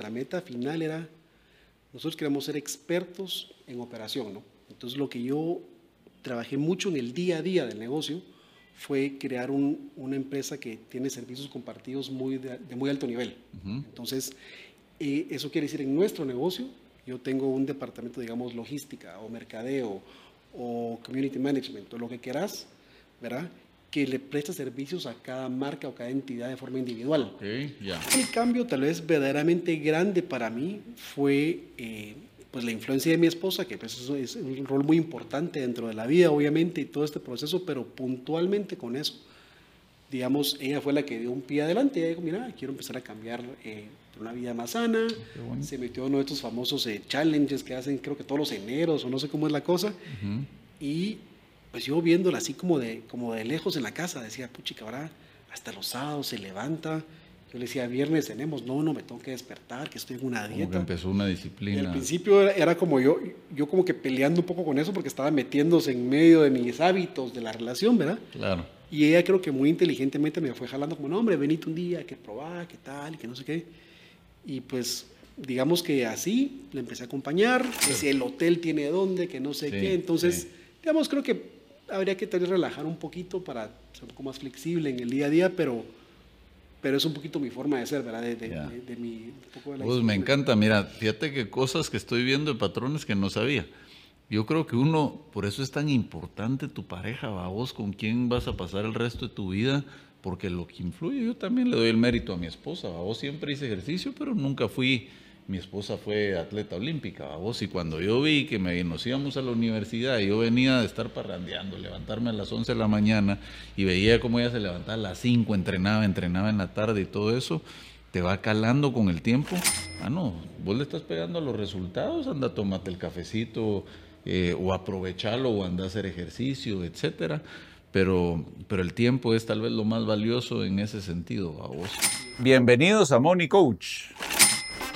nuestra meta final era, nosotros queremos ser expertos en operación, ¿no? Entonces lo que yo trabajé mucho en el día a día del negocio fue crear una empresa que tiene servicios compartidos muy de, muy alto nivel. Entonces, eh, eso quiere decir en nuestro negocio, yo tengo un departamento, digamos, logística o mercadeo o community management o lo que quieras, ¿verdad? Que le presta servicios a cada marca o cada entidad de forma individual. Okay, El cambio tal vez verdaderamente grande para mí fue eh, pues la influencia de mi esposa, que pues es un rol muy importante dentro de la vida, obviamente, y todo este proceso, pero puntualmente con eso. Digamos, ella fue la que dio un pie adelante, ella dijo, mira, quiero empezar a cambiar eh, una vida más sana, se metió en uno de estos famosos eh, challenges que hacen creo que todos los eneros, o no sé cómo es la cosa, y pues yo viéndola así como de, como de lejos en la casa, decía, puchica, ahora hasta los sábados se levanta. Yo le decía, viernes tenemos, no, no, me tengo que despertar, que estoy en una dieta. Como que empezó una disciplina. al principio era, como yo, yo como que peleando un poco con eso porque estaba metiéndose en medio de mis hábitos de la relación, ¿verdad? Claro. Y ella creo que muy inteligentemente me fue jalando como, no, hombre, venite un día, que probar, que tal, y que no sé qué. Y pues, digamos que así le empecé a acompañar, que si el hotel tiene dónde, que no sé qué. Entonces, digamos, creo que habría que tal vez relajar un poquito para ser un poco más flexible en el día a día, pero, pero es un poquito mi forma de ser, ¿verdad? De, de, mi, pues me encanta, mira, fíjate que cosas que estoy viendo de patrones que no sabía. Yo creo que uno, por eso es tan importante tu pareja, va vos con quién vas a pasar el resto de tu vida, porque lo que influye, yo también le doy el mérito a mi esposa, ¿va? vos siempre hice ejercicio, pero nunca fui mi esposa fue atleta olímpica, vos, y cuando yo vi que me, nos íbamos a la universidad, yo venía de estar parrandeando, levantarme a las 11 de la mañana y veía cómo ella se levantaba a las 5, entrenaba, entrenaba en la tarde y todo eso, te va calando con el tiempo. Ah, no, vos le estás pegando a los resultados, anda, tómate el cafecito, eh, o aprovechalo, o anda a hacer ejercicio, etcétera. Pero, pero el tiempo es tal vez lo más valioso en ese sentido, a vos. Bienvenidos a Money Coach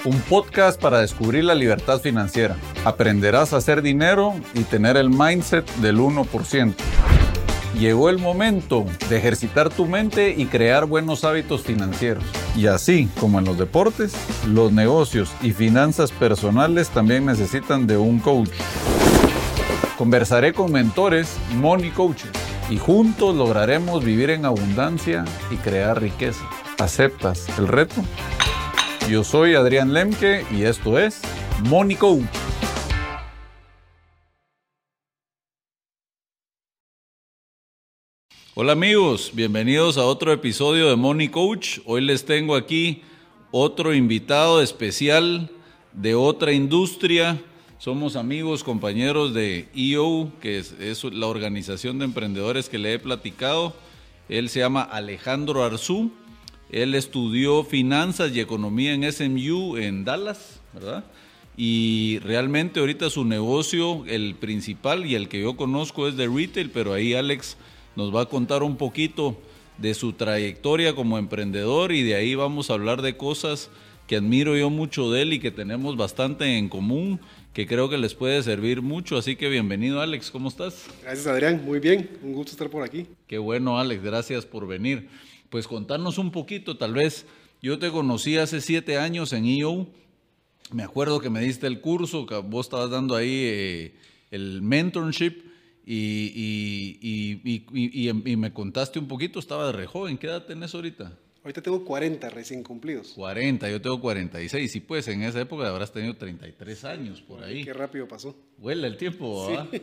un podcast para descubrir la libertad financiera. Aprenderás a hacer dinero y tener el mindset del 1%. Llegó el momento de ejercitar tu mente y crear buenos hábitos financieros. Y así como en los deportes, los negocios y finanzas personales también necesitan de un coach. Conversaré con mentores, money coaches, y juntos lograremos vivir en abundancia y crear riqueza. ¿Aceptas el reto? Yo soy Adrián Lemke y esto es Coach. Hola amigos, bienvenidos a otro episodio de Money Coach. Hoy les tengo aquí otro invitado especial de otra industria. Somos amigos, compañeros de EO, que es, es la organización de emprendedores que le he platicado. Él se llama Alejandro Arzú él estudió finanzas y economía en SMU en Dallas, ¿verdad? Y realmente ahorita su negocio, el principal y el que yo conozco es de retail, pero ahí Alex nos va a contar un poquito de su trayectoria como emprendedor y de ahí vamos a hablar de cosas que admiro yo mucho de él y que tenemos bastante en común, que creo que les puede servir mucho. Así que bienvenido Alex, ¿cómo estás? Gracias Adrián, muy bien, un gusto estar por aquí. Qué bueno Alex, gracias por venir pues contarnos un poquito, tal vez yo te conocí hace siete años en EO, me acuerdo que me diste el curso, que vos estabas dando ahí eh, el mentorship y, y, me contaste un poquito, estaba de re joven, ¿qué edad tenés ahorita? Ahorita tengo 40 recién cumplidos. 40, yo tengo 46. Y pues en esa época habrás tenido 33 años por ahí. Qué rápido pasó. Huele el tiempo, ¿verdad? Sí,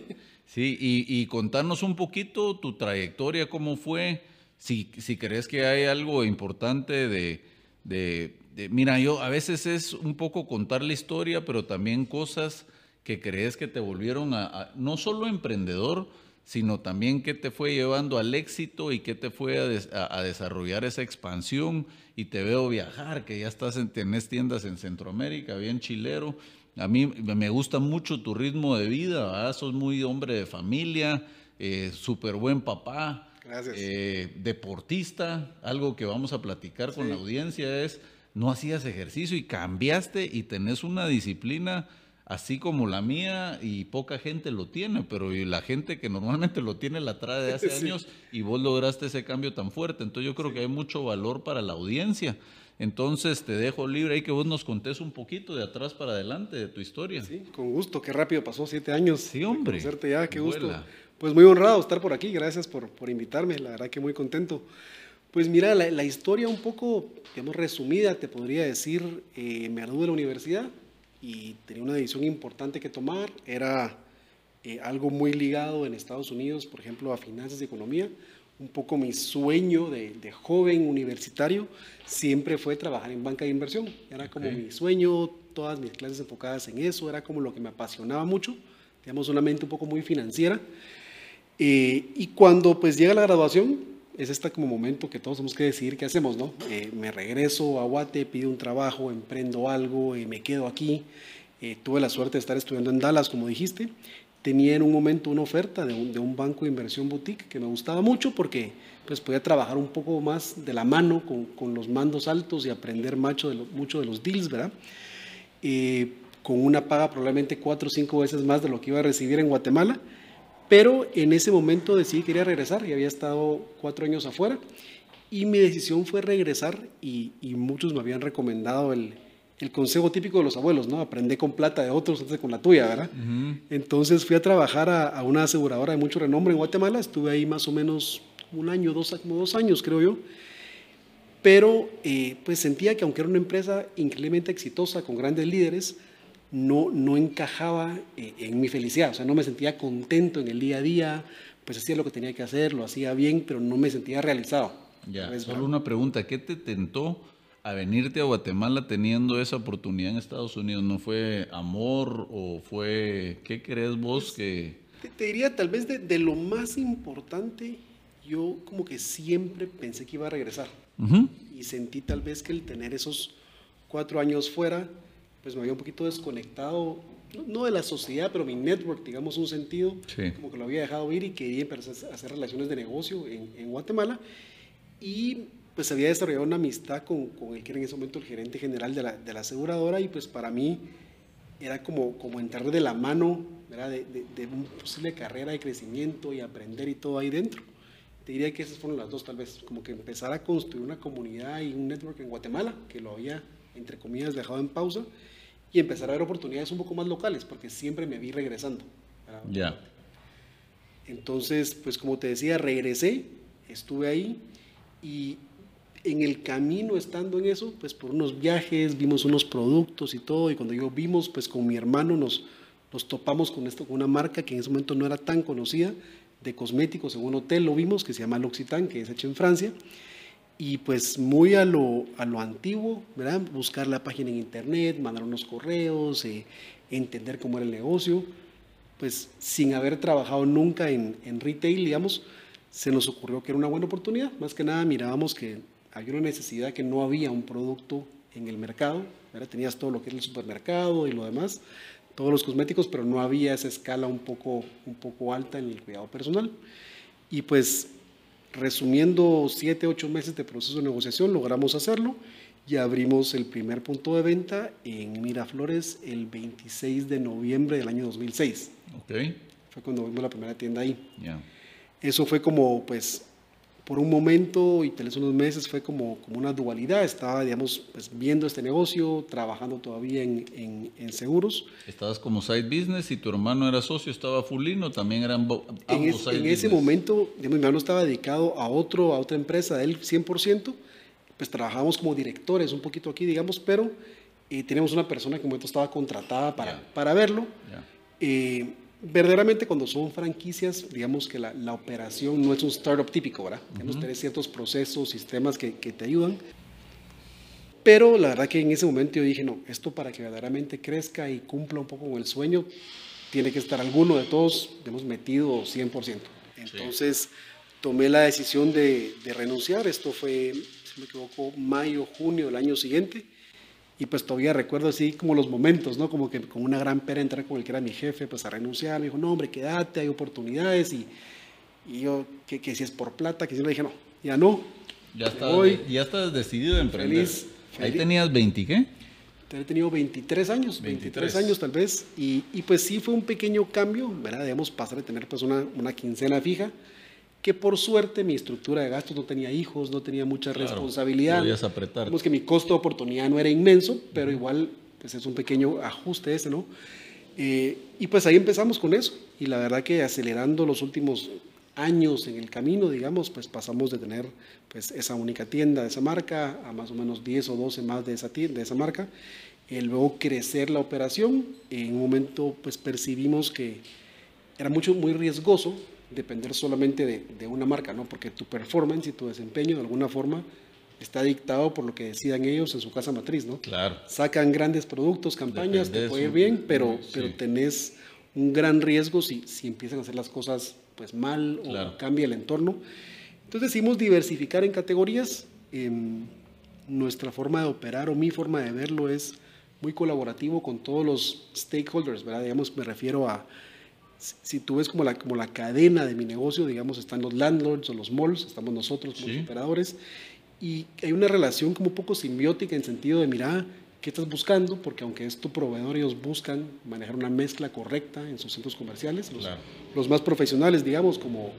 sí y, y contarnos un poquito tu trayectoria, cómo fue, si, si crees que hay algo importante de, de, Mira, yo a veces es un poco contar la historia, pero también cosas que crees que te volvieron a, no solo emprendedor, sino también qué te fue llevando al éxito y qué te fue a, desarrollar esa expansión. Y te veo viajar, que ya estás en, tiendas en Centroamérica, bien chilero. A mí me gusta mucho tu ritmo de vida, sos muy hombre de familia, eh, súper buen papá. Gracias. Eh, deportista, algo que vamos a platicar con la audiencia es, no hacías ejercicio y cambiaste y tenés una disciplina así como la mía y poca gente lo tiene, pero la gente que normalmente lo tiene la trae de hace años y vos lograste ese cambio tan fuerte. Entonces yo creo que hay mucho valor para la audiencia. Entonces te dejo libre ahí que vos nos contés un poquito de atrás para adelante de tu historia. Sí, con gusto, qué rápido pasó siete años. Sí, hombre. Ya, qué gusto. Pues muy honrado estar por aquí, gracias por, por invitarme, la verdad que muy contento. Pues mira, la, historia un poco, digamos, resumida, te podría decir, eh, me gradué de la universidad y tenía una decisión importante que tomar, era eh, algo muy ligado en Estados Unidos, por ejemplo, a finanzas y economía un poco mi sueño de, joven universitario siempre fue trabajar en banca de inversión. Era como mi sueño, todas mis clases enfocadas en eso, era como lo que me apasionaba mucho, digamos, una mente un poco muy financiera. Eh, y cuando pues llega la graduación, es este como momento que todos tenemos que decidir qué hacemos, ¿no? Eh, me regreso a Guate, pido un trabajo, emprendo algo, y me quedo aquí. Eh, tuve la suerte de estar estudiando en Dallas, como dijiste, tenía en un momento una oferta de un, de un, banco de inversión boutique que me gustaba mucho porque pues podía trabajar un poco más de la mano con, con los mandos altos y aprender mucho de, mucho de los deals, ¿verdad? Eh, con una paga probablemente cuatro o cinco veces más de lo que iba a recibir en Guatemala, pero en ese momento decidí que quería regresar y había estado cuatro años afuera y mi decisión fue regresar y, y muchos me habían recomendado el, el consejo típico de los abuelos, ¿no? Aprende con plata de otros antes con la tuya, ¿verdad? Entonces fui a trabajar a, una aseguradora de mucho renombre en Guatemala, estuve ahí más o menos un año, dos, como dos años creo yo, pero eh, pues sentía que aunque era una empresa increíblemente exitosa, con grandes líderes, no, no encajaba eh, en mi felicidad, o sea, no me sentía contento en el día a día, pues hacía lo que tenía que hacer, lo hacía bien, pero no me sentía realizado. Ya, solo una pregunta, ¿qué te tentó a venirte a Guatemala teniendo esa oportunidad en Estados Unidos? ¿No fue amor o fue, qué crees vos que... Te, diría tal vez de, lo más importante, yo como que siempre pensé que iba a regresar. Y sentí tal vez que el tener esos cuatro años fuera, pues me había un poquito desconectado, no, de la sociedad, pero mi network, digamos, un sentido, como que lo había dejado ir y quería empezar a hacer relaciones de negocio en, en Guatemala. Y pues había desarrollado una amistad con, con, el que era en ese momento el gerente general de la, de la aseguradora y pues para mí era como, como entrar de la mano ¿verdad? De, de, una posible carrera de crecimiento y aprender y todo ahí dentro. Te diría que esas fueron las dos tal vez, como que empezar a construir una comunidad y un network en Guatemala, que lo había, entre comillas, dejado en pausa, y empezar a ver oportunidades un poco más locales, porque siempre me vi regresando. Ya. Entonces, pues como te decía, regresé, estuve ahí y en el camino estando en eso, pues por unos viajes, vimos unos productos y todo, y cuando yo vimos, pues con mi hermano nos, nos topamos con esto, con una marca que en ese momento no era tan conocida, de cosméticos, en un hotel lo vimos, que se llama L'Occitane, que es hecho en Francia, y pues muy a lo, a lo antiguo, ¿verdad? Buscar la página en internet, mandar unos correos, eh, entender cómo era el negocio, pues sin haber trabajado nunca en, en retail, digamos, se nos ocurrió que era una buena oportunidad. Más que nada mirábamos que había una necesidad que no había un producto en el mercado, tenías todo lo que es el supermercado y lo demás, todos los cosméticos, pero no había esa escala un poco, un poco alta en el cuidado personal. Y pues resumiendo siete, ocho meses de proceso de negociación, logramos hacerlo y abrimos el primer punto de venta en Miraflores el 26 de noviembre del año 2006. Okay. Fue cuando vimos la primera tienda ahí. Eso fue como pues por un momento y tal vez unos meses fue como, como una dualidad. Estaba, digamos, pues, viendo este negocio, trabajando todavía en, en, seguros. Estabas como side business y tu hermano era socio, estaba fullino, también eran ambos en, es, en ese momento, digamos, mi hermano estaba dedicado a, otro, a otra empresa, él 100%, pues trabajábamos como directores un poquito aquí, digamos, pero eh, teníamos una persona que en momento estaba contratada para, para verlo. Eh, verdaderamente cuando son franquicias, digamos que la, la, operación no es un startup típico, ¿verdad? Tenemos que tener ciertos procesos, sistemas que, que, te ayudan. Pero la verdad que en ese momento yo dije, no, esto para que verdaderamente crezca y cumpla un poco con el sueño, tiene que estar alguno de todos, hemos metido 100%. Entonces tomé la decisión de, de renunciar, esto fue, si me equivoco, mayo, junio del año siguiente y pues todavía recuerdo así como los momentos, ¿no? Como que con una gran pena entrar con el que era mi jefe, pues a renunciar. Me dijo, no, hombre, quédate, hay oportunidades. Y, y yo, que, que, si es por plata, que si no, dije, no, ya no. Ya estás, ya estás decidido a emprender. Feliz, Ahí tenías 20, ¿qué? He tenido 23 años, 23, años tal vez, y, y, pues sí fue un pequeño cambio, ¿verdad? Digamos, pasar de tener pues una, una quincena fija que por suerte mi estructura de gastos no tenía hijos, no tenía mucha Claro, responsabilidad. podías apretar. Digamos que mi costo de oportunidad no era inmenso, pero igual pues es un pequeño ajuste ese, ¿no? Eh, y pues ahí empezamos con eso. Y la verdad que acelerando los últimos años en el camino, digamos, pues pasamos de tener pues esa única tienda de esa marca a más o menos 10 o 12 más de esa tienda, de esa marca. Y luego crecer la operación. En un momento pues percibimos que era mucho, muy riesgoso depender solamente de, de una marca, ¿no? Porque tu performance y tu desempeño de alguna forma está dictado por lo que decidan ellos en su casa matriz, ¿no? Claro. Sacan grandes productos, campañas, Depende te de puede ir bien, pero, sí. pero tenés un gran riesgo si, si empiezan a hacer las cosas pues mal Claro. o cambia el entorno. Entonces decidimos diversificar en categorías. Em, nuestra forma de operar o mi forma de verlo es muy colaborativo con todos los stakeholders, ¿verdad? Digamos, me refiero a, si- tú ves como la, como la cadena de mi negocio, digamos, están los landlords o los malls, estamos nosotros como Sí. operadores, y hay una relación como un poco simbiótica en sentido de, mira, ¿qué estás buscando? Porque aunque es tu proveedor, ellos buscan manejar una mezcla correcta en sus centros comerciales, los, Claro. los más profesionales, digamos, como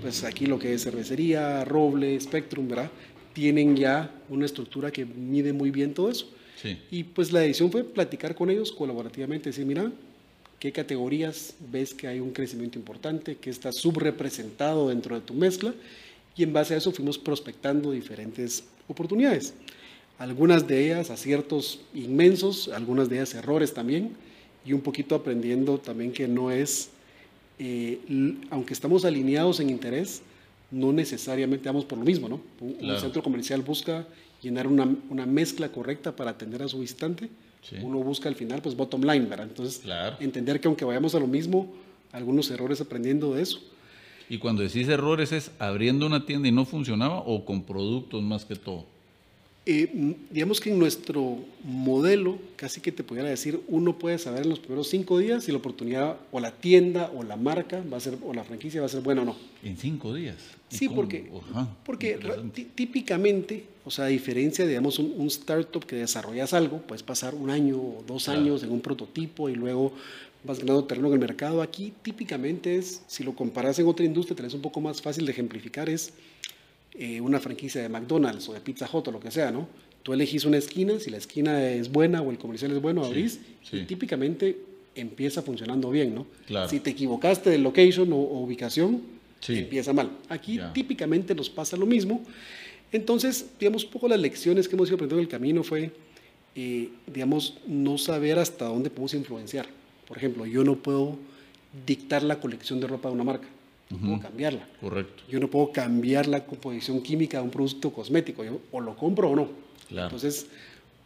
pues aquí lo que es cervecería, Roble, Spectrum, ¿verdad? Tienen ya una estructura que mide muy bien todo eso. Sí. Y pues la decisión fue platicar con ellos colaborativamente, decir, mira, ¿qué categorías ves que hay un crecimiento importante, que está subrepresentado dentro de tu mezcla? Y en base a eso fuimos prospectando diferentes oportunidades. Algunas de ellas aciertos inmensos, algunas de ellas errores también, y un poquito aprendiendo también que no es, eh, aunque estamos alineados en interés, no necesariamente vamos por lo mismo, ¿no? Un, un Claro. centro comercial busca llenar una, una mezcla correcta para atender a su visitante. Sí. Uno busca al final, pues, bottom line, ¿verdad? Entonces, Claro. entender que aunque vayamos a lo mismo, algunos errores aprendiendo de eso. Y cuando decís errores, ¿es abriendo una tienda y no funcionaba o con productos más que todo? Eh, m- digamos que en nuestro modelo, casi que te pudiera decir, uno puede saber en los primeros cinco días si la oportunidad o la tienda o la marca va a ser, o la franquicia va a ser buena o no. En cinco días. ¿Y Sí, cómo? porque, Ajá, porque típicamente, o sea, a diferencia, digamos, un, un startup que desarrollas algo, puedes pasar un año o dos Claro. años en un prototipo y luego vas ganando terreno en el mercado. Aquí típicamente es, si lo comparas en otra industria, tenés un poco más fácil de ejemplificar, es eh, una franquicia de McDonald's o de Pizza Hut o lo que sea, ¿no? Tú elegís una esquina, si la esquina es buena o el comercial es bueno, abrís sí. y típicamente empieza funcionando bien, ¿no? Claro. Si te equivocaste de location o, o ubicación, Sí. empieza mal. Aquí típicamente nos pasa lo mismo. Entonces, digamos, un poco las lecciones que hemos ido aprendiendo en el camino fue, eh, digamos, no saber hasta dónde podemos influenciar. Por ejemplo, yo no puedo dictar la colección de ropa de una marca, no puedo cambiarla. Correcto. Yo no puedo cambiar la composición química de un producto cosmético, yo o lo compro o no. Claro. Entonces,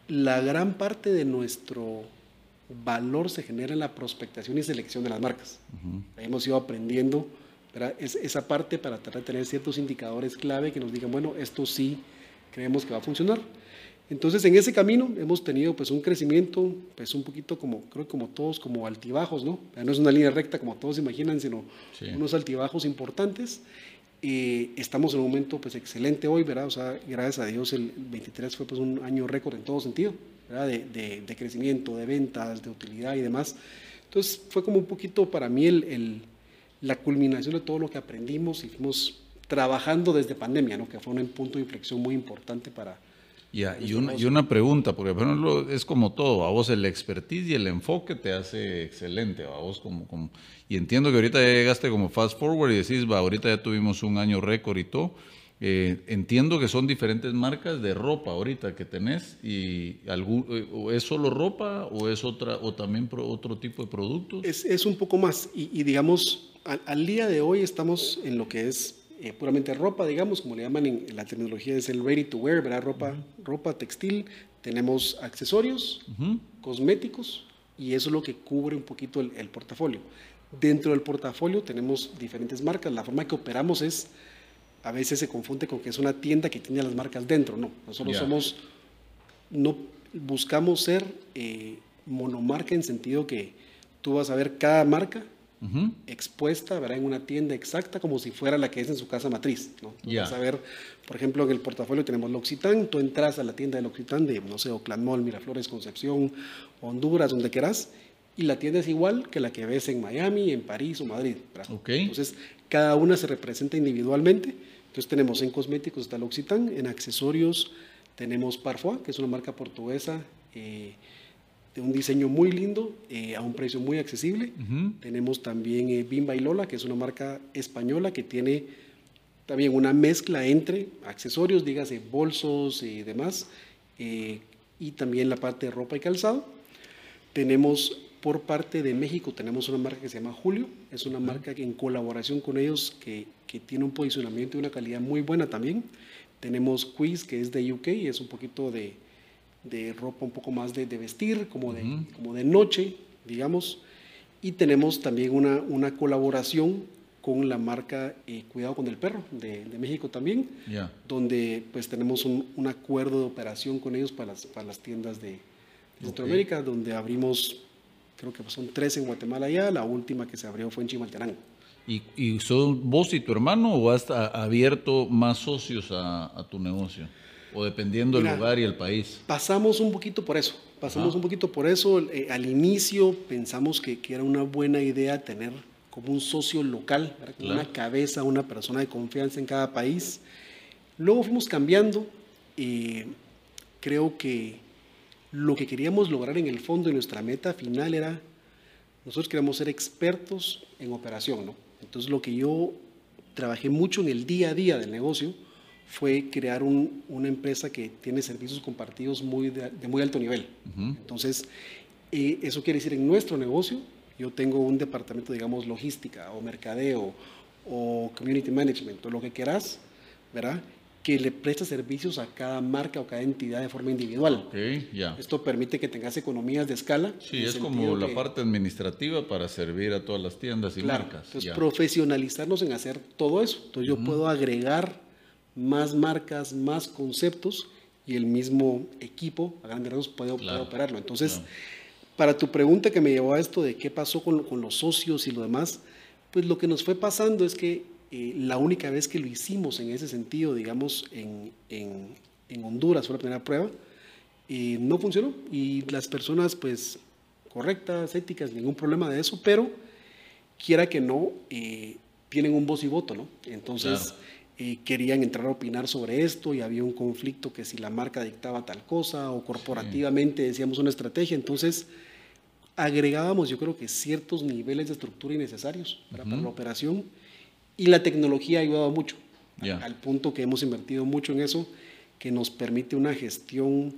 la gran parte de nuestro valor se genera en la prospectación y selección de las marcas. Hemos ido aprendiendo esa parte para tratar de tener ciertos indicadores clave que nos digan, bueno, esto sí creemos que va a funcionar. Entonces, en ese camino hemos tenido pues un crecimiento, pues un poquito como, creo que como todos, como altibajos, ¿no? No es una línea recta como todos imaginan, sino Sí. unos altibajos importantes. Eh, estamos en un momento pues excelente hoy, ¿verdad? O sea, gracias a Dios el 23 fue pues un año récord en todo sentido, ¿verdad? De, de, de crecimiento, de ventas, de utilidad y demás. Entonces fue como un poquito para mí el, el, la culminación de todo lo que aprendimos y fuimos trabajando desde pandemia, ¿no? Que fue un punto de inflexión muy importante para... Y, una, y una pregunta, porque por ejemplo, es como todo, a vos el expertise y el enfoque te hace excelente, a vos como, como, y entiendo que ahorita ya llegaste como fast forward y decís, va, ahorita ya tuvimos un año récord y todo, eh, entiendo que son diferentes marcas de ropa ahorita que tenés, y algún, eh, o es solo ropa o es otra, o también pro- otro tipo de productos. Es, es un poco más, y, y digamos, al, al, día de hoy estamos en lo que es eh, puramente ropa, digamos, como le llaman en, en, la tecnología, es el ready to wear, ¿verdad? Ropa, uh -huh. ropa textil, tenemos accesorios, uh -huh. cosméticos, y eso es lo que cubre un poquito el, el, portafolio. Dentro del portafolio tenemos diferentes marcas, la forma que operamos es, a veces se confunde con que es una tienda que tiene las marcas dentro, no, nosotros yeah. somos, no buscamos ser eh, monomarca en sentido que tú vas a ver cada marca Uh -huh. expuesta ¿verdad? en una tienda exacta como si fuera la que es en su casa matriz. ¿no? Yeah. Vas a ver, por ejemplo, en el portafolio tenemos L'Occitane, tú entras a la tienda de L'Occitane de, no sé, Oakland Mall, Miraflores, Concepción, Honduras, donde quieras, y la tienda es igual que la que ves en Miami, en París o Madrid. Okay. Entonces, cada una se representa individualmente. Entonces tenemos en cosméticos está L'Occitane, en accesorios tenemos Parfois, que es una marca portuguesa eh, de un diseño muy lindo, eh, a un precio muy accesible. Tenemos también eh, Bimba y Lola, que es una marca española que tiene también una mezcla entre accesorios, dígase bolsos y demás, y también la parte de ropa y calzado. Tenemos por parte de México, tenemos una marca que se llama Julio, es una marca que en colaboración con ellos que, que tiene un posicionamiento y una calidad muy buena también. Tenemos Quiz, que es de UK, es un poquito de, de ropa un poco más de, de vestir, como de, como de noche, digamos. Y tenemos también una, una colaboración con la marca eh, Cuidado con el Perro de, de México también, donde pues tenemos un, un, acuerdo de operación con ellos para las, para las tiendas de, Centroamérica, donde abrimos, creo que son tres en Guatemala ya, la última que se abrió fue en Chimalterán. ¿Y, ¿Y son vos y tu hermano o has abierto más socios a, a tu negocio? O dependiendo del lugar y el país. Pasamos un poquito por eso. Pasamos un poquito por eso. Eh, al inicio pensamos que, que, era una buena idea tener como un socio local, una cabeza, una persona de confianza en cada país. Luego fuimos cambiando y creo que lo que queríamos lograr en el fondo y nuestra meta final era, nosotros queríamos ser expertos en operación, ¿no? Entonces lo que yo trabajé mucho en el día a día del negocio fue crear una empresa que tiene servicios compartidos muy de, muy alto nivel. Entonces, eh, eso quiere decir en nuestro negocio, yo tengo un departamento, digamos, logística o mercadeo o community management o lo que quieras, ¿verdad? Que le presta servicios a cada marca o cada entidad de forma individual. Okay, Esto permite que tengas economías de escala. Sí, es como la parte administrativa para servir a todas las tiendas y marcas. Entonces, profesionalizarnos en hacer todo eso. Entonces, yo puedo agregar más marcas, más conceptos y el mismo equipo a grandes rasgos puede, operarlo. Entonces, para tu pregunta que me llevó a esto de qué pasó con, con, los socios y lo demás, pues lo que nos fue pasando es que eh, la única vez que lo hicimos en ese sentido, digamos, en, en, en Honduras fue la primera prueba, eh, no funcionó y las personas, pues, correctas, éticas, ningún problema de eso, pero quiera que no, eh, tienen un voz y voto, ¿no? Entonces querían entrar a opinar sobre esto y había un conflicto que si la marca dictaba tal cosa o corporativamente decíamos una estrategia, entonces agregábamos yo creo que ciertos niveles de estructura innecesarios para, la operación y la tecnología ha ayudado mucho, al punto que hemos invertido mucho en eso, que nos permite una gestión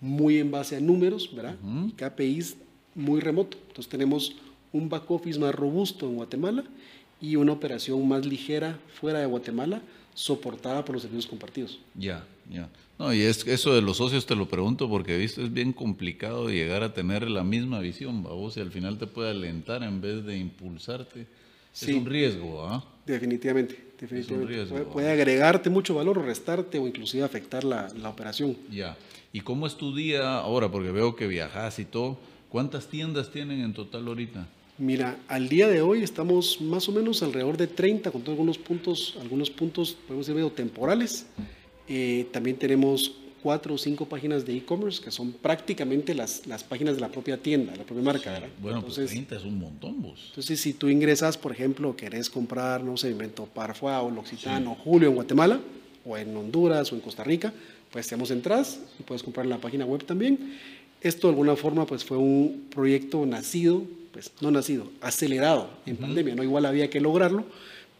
muy en base a números, ¿verdad? KPIs muy remoto. Entonces tenemos un back office más robusto en Guatemala y una operación más ligera fuera de Guatemala, soportada por los servicios compartidos. Ya, ya. No, y es, eso de los socios te lo pregunto porque visto es bien complicado llegar a tener la misma visión, vos, y al final te puede alentar en vez de impulsarte. Sí, es un riesgo, ¿ah? Definitivamente, definitivamente. puede, puede, agregarte mucho valor o restarte o inclusive afectar la, la operación. Ya. ¿Y cómo es tu día ahora? Porque veo que viajas y todo. ¿Cuántas tiendas tienen en total ahorita? Mira, al día de hoy estamos más o menos alrededor de 30, con todos algunos puntos, algunos puntos, podemos decir, medio temporales. Eh, también tenemos cuatro o cinco páginas de e-commerce que son prácticamente las, las páginas de la propia tienda, la propia marca. ¿verdad? Bueno, pues entonces, pues 30 es un montón vos. Entonces, si tú ingresas, por ejemplo, querés comprar, no sé, invento Parfois o L'Occitane o Julio en Guatemala, o en Honduras o en Costa Rica, pues estamos entras y puedes comprar en la página web también. Esto de alguna forma pues fue un proyecto nacido pues no nacido, acelerado en pandemia, ¿no? Igual había que lograrlo,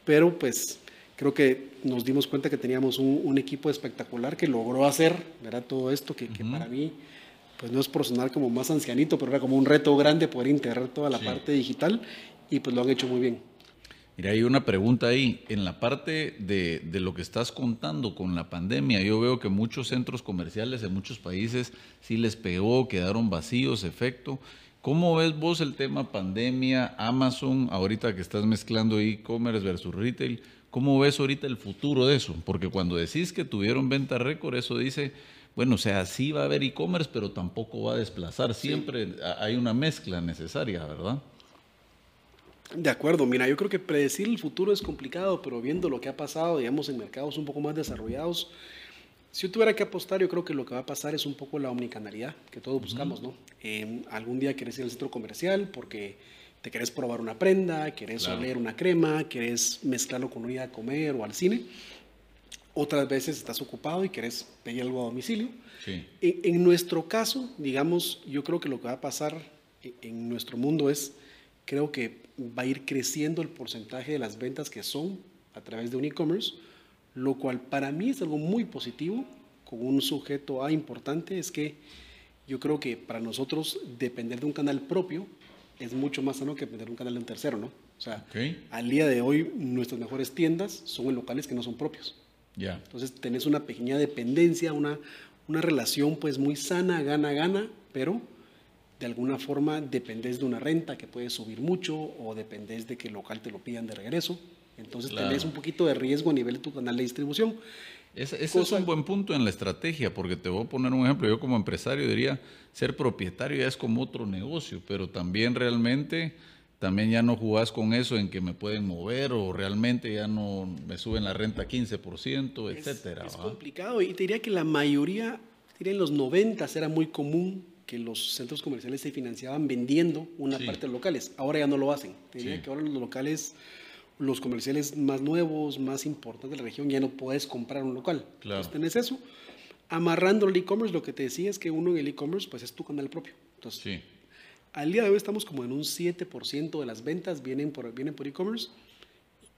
pero pues creo que nos dimos cuenta que teníamos un, equipo espectacular que logró hacer, ¿verdad? Todo esto que, para mí, pues no es por sonar como más ancianito, pero era como un reto grande poder integrar toda la parte digital y pues lo han hecho muy bien. Mira, hay una pregunta ahí. En la parte de, de, lo que estás contando con la pandemia, yo veo que muchos centros comerciales en muchos países sí les pegó, quedaron vacíos, efecto. ¿Cómo ves vos el tema pandemia, Amazon, ahorita que estás mezclando e-commerce versus retail? ¿Cómo ves ahorita el futuro de eso? Porque cuando decís que tuvieron venta récord, eso dice, bueno, o sea, sí va a haber e-commerce, pero tampoco va a desplazar. Siempre hay una mezcla necesaria, ¿verdad? De acuerdo, mira, yo creo que predecir el futuro es complicado, pero viendo lo que ha pasado, digamos, en mercados un poco más desarrollados, si yo tuviera que apostar, yo creo que lo que va a pasar es un poco la omnicanalidad que todos buscamos, ¿no? algún día quieres ir al centro comercial porque te querés probar una prenda, querés Claro. oler una crema, querés mezclarlo con una ida a comer o al cine. Otras veces estás ocupado y querés pedir algo a domicilio. Sí. En, en nuestro caso, digamos, yo creo que lo que va a pasar en, en nuestro mundo es, creo que va a ir creciendo el porcentaje de las ventas que son a través de un e-commerce, lo cual para mí es algo muy positivo, con un sujeto A importante, es que yo creo que para nosotros depender de un canal propio es mucho más sano que depender de un canal de un tercero, ¿no? O sea, Ok. al día de hoy nuestras mejores tiendas son en locales que no son propios. Ya. Entonces tenés una pequeña dependencia, una, una relación pues muy sana, gana, gana, pero de alguna forma dependés de una renta que puede subir mucho o dependés de que el local te lo pidan de regreso. Entonces Claro. tenés un poquito de riesgo a nivel de tu canal de distribución. Ese, ese es un buen punto en la estrategia, porque te voy a poner un ejemplo. Yo como empresario diría, ser propietario ya es como otro negocio, pero también realmente, también ya no jugás con eso en que me pueden mover o realmente ya no me suben la renta 15%, Es- etcétera. Es, complicado y te diría que la mayoría, diría en los 90 era muy común que los centros comerciales se financiaban vendiendo una Sí. parte de locales. Ahora ya no lo hacen. Te diría Sí. que ahora los locales, los comerciales más nuevos, más importantes de la región, ya no puedes comprar un local. Claro. Entonces tenés eso. Amarrando el e-commerce, lo que te decía es que uno en el e-commerce pues es tu canal propio. Entonces, Sí, al día de hoy estamos como en un 7% de las ventas vienen por, vienen por e-commerce,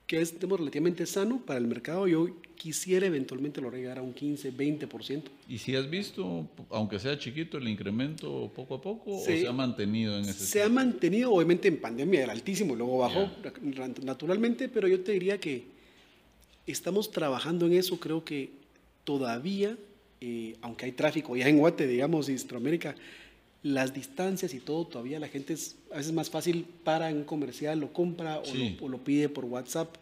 que es digamos, relativamente sano para el mercado. Yo quisiera eventualmente lograr llegar a un 15, 20%. y si has visto, aunque sea chiquito, el incremento poco a poco, o Se- se ha mantenido en ese Se ha mantenido, obviamente en pandemia era altísimo y luego bajó naturalmente, pero yo te diría que estamos trabajando en eso. Creo que todavía, eh, aunque hay tráfico ya en Guate, digamos, y Centroamérica, las distancias y todo, todavía la gente es a veces más fácil para en un comercial, lo compra o, lo, o lo pide por WhatsApp.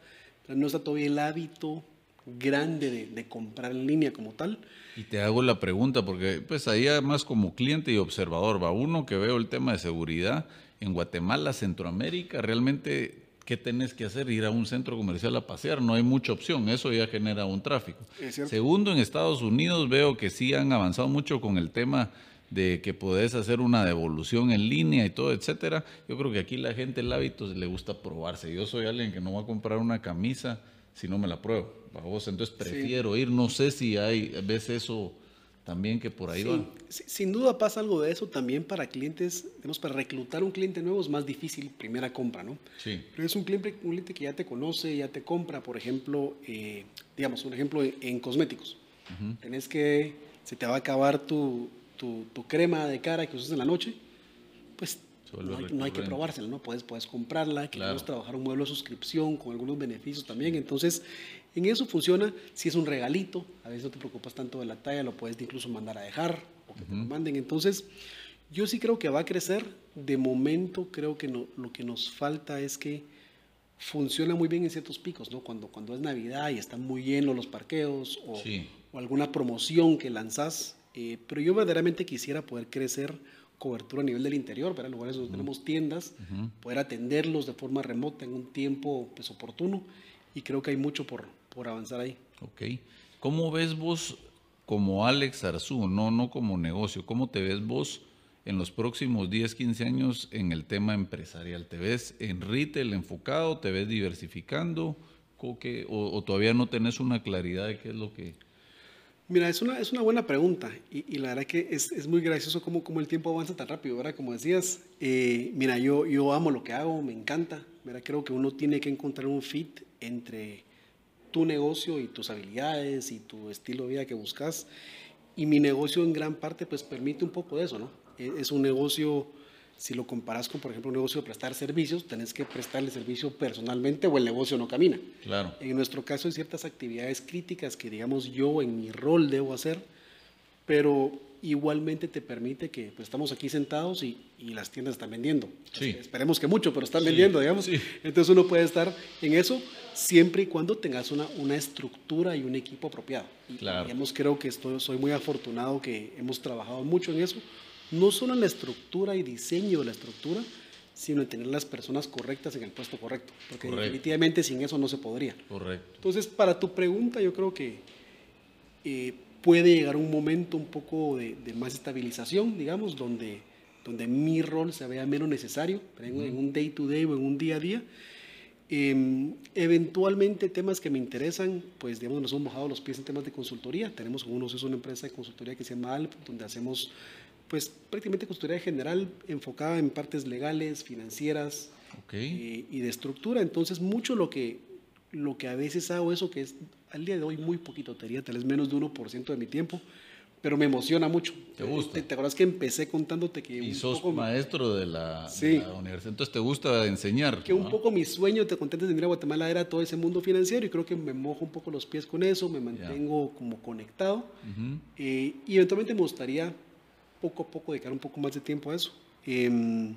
No está todavía el hábito grande de, de comprar en línea como tal. Y te hago la pregunta, porque pues ahí además como cliente y observador, va uno que veo el tema de seguridad en Guatemala, Centroamérica, realmente, ¿qué tenés que hacer? Ir a un centro comercial a pasear, no hay mucha opción, eso ya genera un tráfico. Segundo, en Estados Unidos veo que sí han avanzado mucho con el tema de que podés hacer una devolución en línea y todo, etcétera. Yo creo que aquí la gente el hábito le gusta probarse. Yo soy alguien que no va a comprar una camisa si no me la pruebo. Vamos, entonces prefiero ir. No sé si hay, ves eso también que por ahí Sí, va. si- sin duda pasa algo de eso también para clientes, digamos, para reclutar un cliente nuevo es más difícil primera compra, ¿no? Sí, Pero es un cliente, un cliente que ya te conoce, ya te compra, por ejemplo, eh, digamos, un ejemplo en, en cosméticos. Tenés que, se te va a acabar tu, tu, tu crema de cara que usas en la noche, pues no hay, no hay que probársela, ¿no? Puedes, puedes comprarla, queremos Claro. trabajar un modelo de suscripción con algunos beneficios también. Entonces, en eso funciona. Si es un regalito, a veces no te preocupas tanto de la talla, lo puedes incluso mandar a dejar o que te lo manden. Entonces, yo sí creo que va a crecer. De momento, creo que no- lo que nos falta es que funciona muy bien en ciertos picos, ¿no? Cuando, cuando es Navidad y están muy llenos los parqueos o, Sí. o alguna promoción que lanzás. Eh, pero yo verdaderamente quisiera poder crecer cobertura a nivel del interior, ¿verdad? Lugares donde tenemos tiendas, poder atenderlos de forma remota en un tiempo pues, oportuno y creo que hay mucho por, por avanzar ahí. ok. ¿Cómo ves vos como Alex Arzú, no, no como negocio? ¿Cómo te ves vos en los próximos 10, 15 años en el tema empresarial? ¿Te ves en retail enfocado? ¿Te ves diversificando? ¿O, qué- o- o todavía no tenés una claridad de qué es lo que... Mira, es una, es una buena pregunta y, la verdad que es, es muy gracioso cómo, cómo el tiempo avanza tan rápido, ¿verdad? Como decías, eh, mira, yo, yo amo lo que hago, me encanta, ¿verdad? Creo que uno tiene que encontrar un fit entre tu negocio y tus habilidades y tu estilo de vida que buscas y mi negocio en gran parte pues permite un poco de eso, ¿no? E- Es un negocio, si lo comparas con, por ejemplo, un negocio de prestar servicios, tenés que prestarle servicio personalmente o el negocio no camina. Claro, En nuestro caso hay ciertas actividades críticas que, digamos, yo en mi rol debo hacer, pero igualmente te permite que pues, estamos aquí sentados y, y las tiendas están vendiendo. Sí. Esperemos que mucho, pero están Sí, vendiendo, digamos. sí. Entonces uno puede estar en eso siempre y cuando tengas una, una estructura y un equipo apropiado. Y, Claro. digamos, creo que estoy, soy muy afortunado que hemos trabajado mucho en eso, no solo en la estructura y diseño de la estructura, sino en tener las personas correctas en el puesto correcto, porque Correcto. definitivamente sin eso no se podría. correcto. Entonces, para tu pregunta, yo creo que eh, puede llegar un momento un poco de, de más estabilización, digamos, donde donde mi rol se vea menos necesario, en, un day to day o en un día a día. Em, eventualmente temas que me interesan, pues digamos nos hemos mojado los pies en temas de consultoría. Tenemos con es una empresa de consultoría que se llama ALP, donde hacemos pues prácticamente consultoría general enfocada en partes legales, financieras eh, y de estructura. Entonces mucho lo que, lo que a veces hago eso, que es al día de hoy muy poquito, te diría tal vez menos de 1% de mi tiempo, pero me emociona mucho. ¿Te gusta? ¿Te, acuerdas que empecé contándote que... Y sos maestro de la, universidad, entonces te gusta enseñar. Que un poco mi sueño, te conté de venir a Guatemala, era todo ese mundo financiero y creo que me mojo un poco los pies con eso, me mantengo como conectado eh, y eventualmente me gustaría poco a poco dedicar un poco más de tiempo a eso. Em,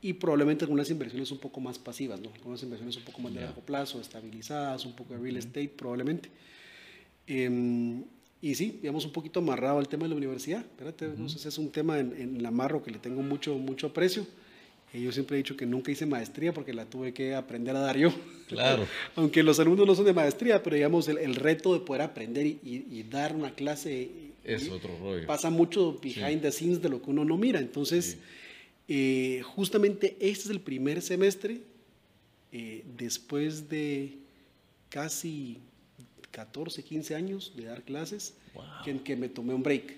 y probablemente algunas inversiones un poco más pasivas, ¿no? Algunas inversiones un poco más de largo plazo, estabilizadas, un poco de real estate probablemente. Em, y sí, digamos, un poquito amarrado al tema de la universidad. Espérate, no sé si es un tema en, en el amarro que le tengo mucho, mucho aprecio. Y yo siempre he dicho que nunca hice maestría porque la tuve que aprender a dar yo. Claro. Aunque los alumnos no son de maestría, pero digamos, el, el reto de poder aprender y, y, dar una clase. Es otro rollo. Pasa mucho behind the scenes de lo que uno no mira. Entonces, eh, justamente este es el primer semestre, eh, después de casi 14, 15 años de dar clases, que, que, me tomé un break.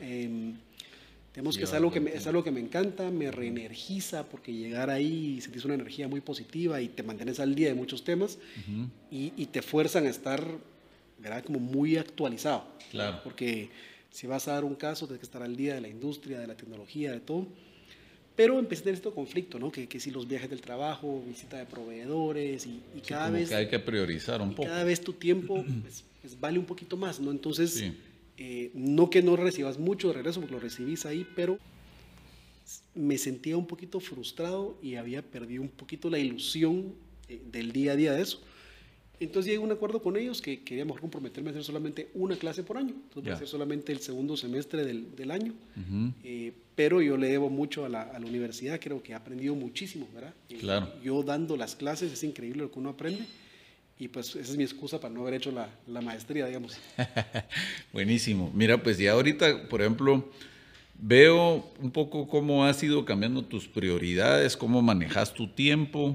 Eh, tenemos que es algo que, me, es algo que me encanta, me reenergiza, porque llegar ahí sentís una energía muy positiva y te mantienes al día de muchos temas y, y, te fuerzan a estar ¿verdad? como muy actualizado. Claro. Porque si vas a dar un caso, tienes que estar al día de la industria, de la tecnología, de todo. Pero empecé a tener este conflicto, ¿no? Que, que si los viajes del trabajo, visita de proveedores y, y cada vez... Que hay que priorizar un poco. Cada vez tu tiempo pues, pues, vale un poquito más, ¿no? Entonces, eh, no que no recibas mucho de regreso, porque lo recibís ahí, pero me sentía un poquito frustrado y había perdido un poquito la ilusión eh, del día a día de eso. Entonces llegué a un acuerdo con ellos que quería mejor comprometerme a hacer solamente una clase por año. Entonces voy a hacer solamente el segundo semestre del, del año. eh, pero yo le debo mucho a la, a la, universidad, creo que he aprendido muchísimo, ¿verdad? Claro. Yo dando las clases, es increíble lo que uno aprende. Y pues esa es mi excusa para no haber hecho la, la maestría, digamos. Buenísimo. Mira, pues ya ahorita, por ejemplo, veo un poco cómo has ido cambiando tus prioridades, cómo manejas tu tiempo.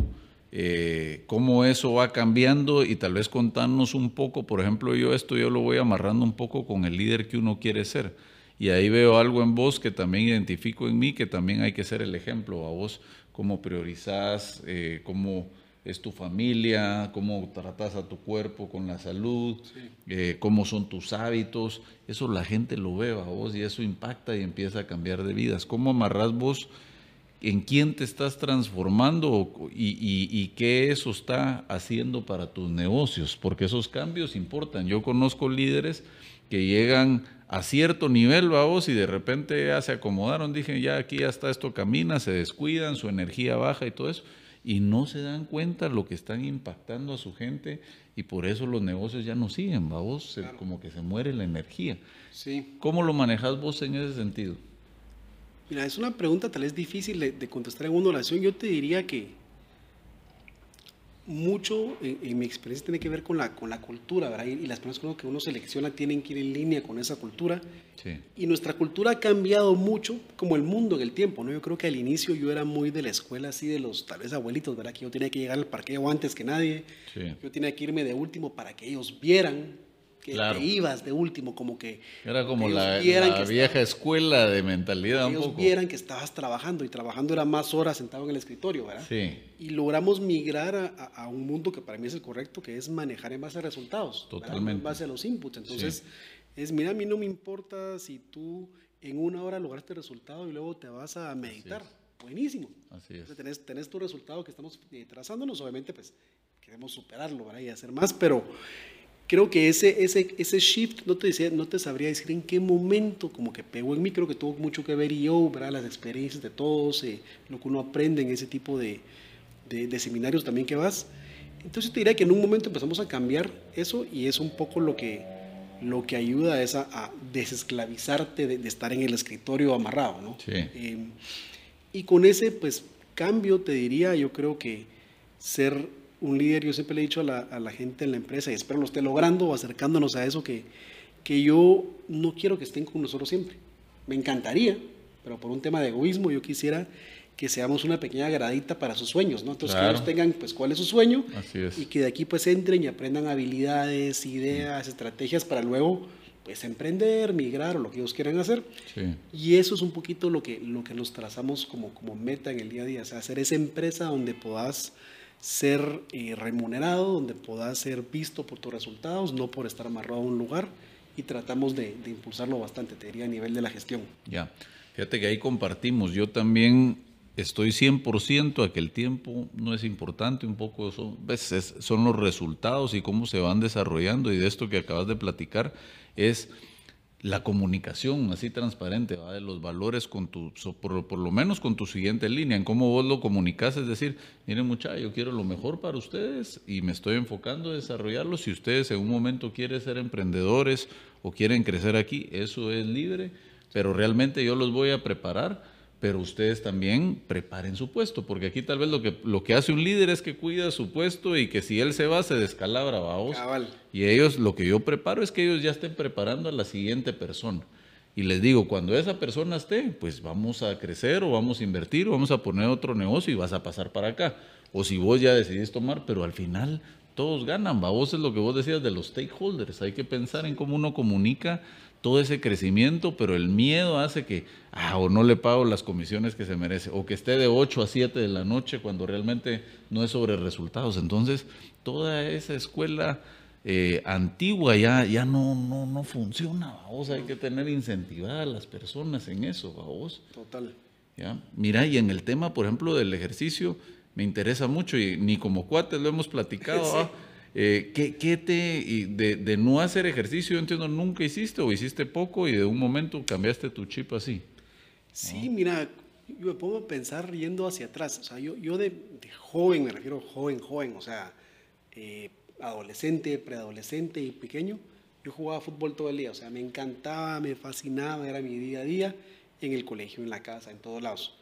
Eh, cómo eso va cambiando y tal vez contarnos un poco, por ejemplo, yo esto yo lo voy amarrando un poco con el líder que uno quiere ser. Y ahí veo algo en vos que también identifico en mí, que también hay que ser el ejemplo a vos, cómo priorizás, eh, cómo es tu familia, cómo tratas a tu cuerpo con la salud, sí. eh, cómo son tus hábitos. Eso la gente lo ve a vos y eso impacta y empieza a cambiar de vidas. ¿Cómo amarrás vos? En quién te estás transformando y, y, y, qué eso está haciendo para tus negocios, porque esos cambios importan. Yo conozco líderes que llegan a cierto nivel, vamos, y de repente ya se acomodaron, dije, ya aquí hasta esto camina, se descuidan, su energía baja y todo eso, y no se dan cuenta lo que están impactando a su gente y por eso los negocios ya no siguen, vamos, claro. como que se muere la energía. Sí. ¿Cómo lo manejas vos en ese sentido? Mira, es una pregunta tal vez difícil de, de contestar en una oración. Yo te diría que mucho en, en, mi experiencia tiene que ver con la, con la cultura, ¿verdad? Y, y las personas que uno selecciona tienen que ir en línea con esa cultura. Sí. Y nuestra cultura ha cambiado mucho, como el mundo en el tiempo, ¿no? Yo creo que al inicio yo era muy de la escuela, así de los tal vez abuelitos, ¿verdad? Que yo tenía que llegar al parqueo antes que nadie. Sí. Yo tenía que irme de último para que ellos vieran que claro. te ibas de último, como que... Era como la, la vieja estaba, escuela de mentalidad un ellos poco. vieran que estabas trabajando y trabajando era más horas sentado en el escritorio, ¿verdad? Sí. Y logramos migrar a, a, un mundo que para mí es el correcto, que es manejar en base a resultados. Totalmente. ¿verdad? En base a los inputs. Entonces, sí. es, mira, a mí no me importa si tú en una hora lograste el resultado y luego te vas a meditar. Buenísimo. Así es. Entonces, tenés, tenés tu resultado que estamos eh, trazándonos, obviamente, pues queremos superarlo, ¿verdad? Y hacer más, pero creo que ese, ese, ese shift, no te, decía, no te sabría decir en qué momento como que pegó en mí, creo que tuvo mucho que ver yo, ¿verdad? las experiencias de todos, eh, lo que uno aprende en ese tipo de, de, de, seminarios también que vas. Entonces te diría que en un momento empezamos a cambiar eso y es un poco lo que, lo que ayuda a, esa, a desesclavizarte de, de, estar en el escritorio amarrado. ¿no? Sí. Eh, y con ese pues, cambio te diría, yo creo que ser un líder, yo siempre le he dicho a la, a la, gente en la empresa, y espero lo esté logrando o acercándonos a eso, que, que yo no quiero que estén con nosotros siempre. Me encantaría, pero por un tema de egoísmo yo quisiera que seamos una pequeña gradita para sus sueños, ¿no? Entonces que ellos tengan, pues, cuál es su sueño y que de aquí, pues, entren y aprendan habilidades, ideas, estrategias para luego, pues, emprender, migrar o lo que ellos quieran hacer. Y eso es un poquito lo que, lo que nos trazamos como, como meta en el día a día, o sea, hacer esa empresa donde puedas ser eh, remunerado, donde puedas ser visto por tus resultados, no por estar amarrado a un lugar y tratamos de, impulsarlo bastante, te diría, a nivel de la gestión. Ya, fíjate que ahí compartimos, yo también estoy 100% a que el tiempo no es importante, un poco son, son los resultados y cómo se van desarrollando y de esto que acabas de platicar es la comunicación así transparente de los valores con tu, por, lo menos con tu siguiente línea, en cómo vos lo comunicas, es decir, miren muchachos, yo quiero lo mejor para ustedes y me estoy enfocando en desarrollarlo. Si ustedes en un momento quieren ser emprendedores o quieren crecer aquí, eso es libre, pero realmente yo los voy a preparar pero ustedes también preparen su puesto, porque aquí tal vez lo que, lo que hace un líder es que cuida su puesto y que si él se va, se descalabra, vamos. Y ellos, lo que yo preparo es que ellos ya estén preparando a la siguiente persona. Y les digo, cuando esa persona esté, pues vamos a crecer o vamos a invertir o vamos a poner otro negocio y vas a pasar para acá. O si vos ya decidís tomar, pero al final todos ganan, va. Vos es lo que vos decías de los stakeholders. Hay que pensar en cómo uno comunica todo ese crecimiento, pero el miedo hace que, ah, o no le pago las comisiones que se merece, o que esté de 8 a 7 de la noche cuando realmente no es sobre resultados. Entonces, toda esa escuela eh, antigua ya, ya no, no, no funciona, vos hay que tener incentivar a las personas en eso, vos. Total. ¿Ya? Mira, y en el tema, por ejemplo, del ejercicio, me interesa mucho, y ni como cuates lo hemos platicado, Eh, ¿qué, te, de, de, no hacer ejercicio, yo entiendo, nunca hiciste o hiciste poco y de un momento cambiaste tu chip así? Sí, mira, yo me pongo a pensar yendo hacia atrás. O sea, yo, yo de, joven, me refiero joven, joven, o sea, eh, adolescente, preadolescente y pequeño, yo jugaba fútbol todo el día. O sea, me encantaba, me fascinaba, era mi día a día en el colegio, en la casa, en todos lados.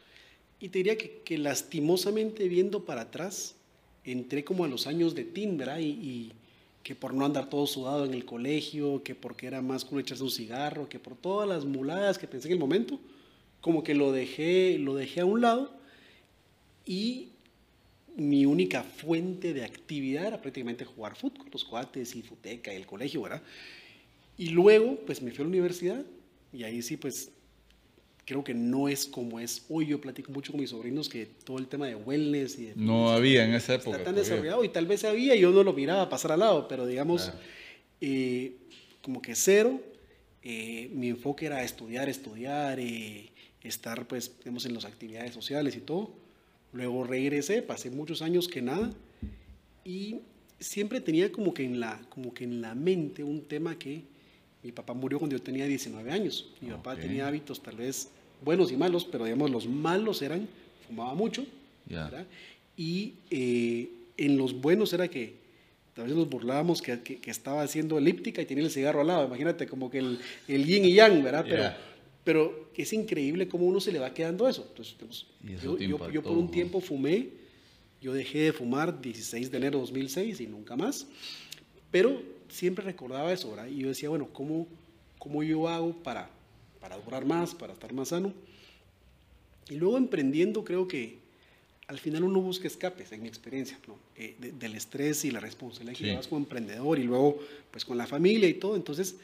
Y te diría que, que lastimosamente viendo para atrás, entré como a los años de teen, ¿verdad? Y, que por no andar todo sudado en el colegio, que porque era más cool echarse un cigarro, que por todas las muladas que pensé en el momento, como que lo dejé, lo dejé a un lado y mi única fuente de actividad era prácticamente jugar fútbol, los cuates y futeca y el colegio, ¿verdad? Y luego, pues me fui a la universidad y ahí sí, pues creo que no es como es hoy. Yo platico mucho con mis sobrinos que todo el tema de wellness y de no había en esa época. Está tan desarrollado y tal vez había, yo no lo miraba pasar al lado, pero digamos, eh, como que cero. Eh, mi enfoque era estudiar, estudiar, eh, estar pues, digamos, en las actividades sociales y todo. Luego regresé, pasé muchos años que nada y siempre tenía como que en la, como que en la mente un tema que mi papá murió cuando yo tenía 19 años. Mi papá tenía hábitos tal vez buenos y malos, pero digamos los malos eran, fumaba mucho, y eh, en los buenos era que tal vez nos burlábamos que, que, estaba haciendo elíptica y tenía el cigarro al lado, imagínate como que el, el yin y yang, ¿verdad? Pero, pero es increíble cómo uno se le va quedando eso. Entonces, yo, yo, yo, por un tiempo fumé, yo dejé de fumar 16 de enero de 2006 y nunca más, pero siempre recordaba eso, ¿verdad? Y yo decía, bueno, ¿cómo, cómo yo hago para para durar más, para estar más sano. Y luego emprendiendo creo que al final uno busca escapes, en mi experiencia, ¿no? Eh, del estrés y la responsabilidad que llevas como emprendedor y luego pues con la familia y todo. Entonces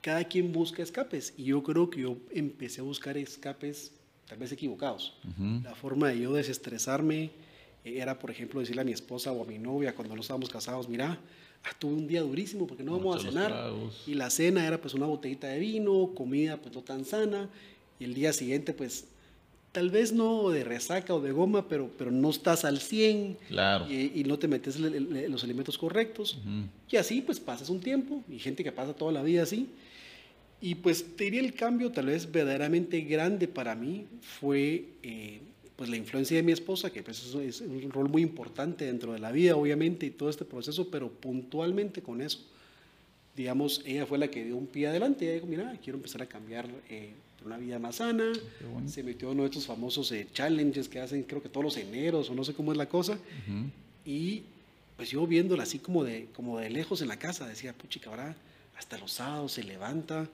cada quien busca escapes y yo creo que yo empecé a buscar escapes tal vez equivocados. La forma de yo desestresarme era, por ejemplo, decirle a mi esposa o a mi novia cuando no estábamos casados, mira, tuve un día durísimo porque no vamos a cenar. Y la cena era pues una botellita de vino, comida pues no tan sana. Y el día siguiente pues tal vez no de resaca o de goma, pero, pero no estás al 100 claro. y, no te metes los alimentos correctos. Y así pues pasas un tiempo y gente que pasa toda la vida así. Y pues te diría el cambio tal vez verdaderamente grande para mí fue eh, pues la influencia de mi esposa, que pues es un rol muy importante dentro de la vida, obviamente, y todo este proceso, pero puntualmente con eso. Digamos, ella fue la que dio un pie adelante, ella dijo, mira, quiero empezar a cambiar eh, una vida más sana, se metió en uno de estos famosos eh, challenges que hacen, creo que todos los eneros, o no sé cómo es la cosa, y pues yo viéndola así como de, como de lejos en la casa, decía, puchica, ahora hasta los sábados se levanta,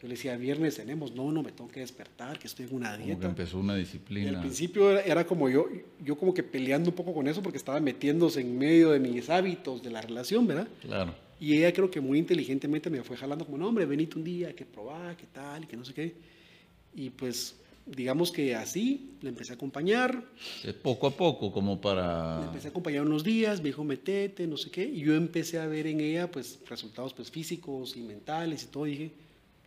Yo le decía, viernes tenemos, no, no me tengo que despertar, que estoy en una dieta. Como que empezó una disciplina. al principio era, como yo, yo como que peleando un poco con eso porque estaba metiéndose en medio de mis hábitos de la relación, ¿verdad? Claro. Y ella creo que muy inteligentemente me fue jalando como, no, hombre, venite un día, que probar, que tal, y que no sé qué. Y pues digamos que así, le empecé a acompañar. Poco a poco, como para... Le empecé a acompañar unos días, me dijo, metete, no sé qué, y yo empecé a ver en ella, pues, resultados, pues, físicos y mentales y todo, y dije,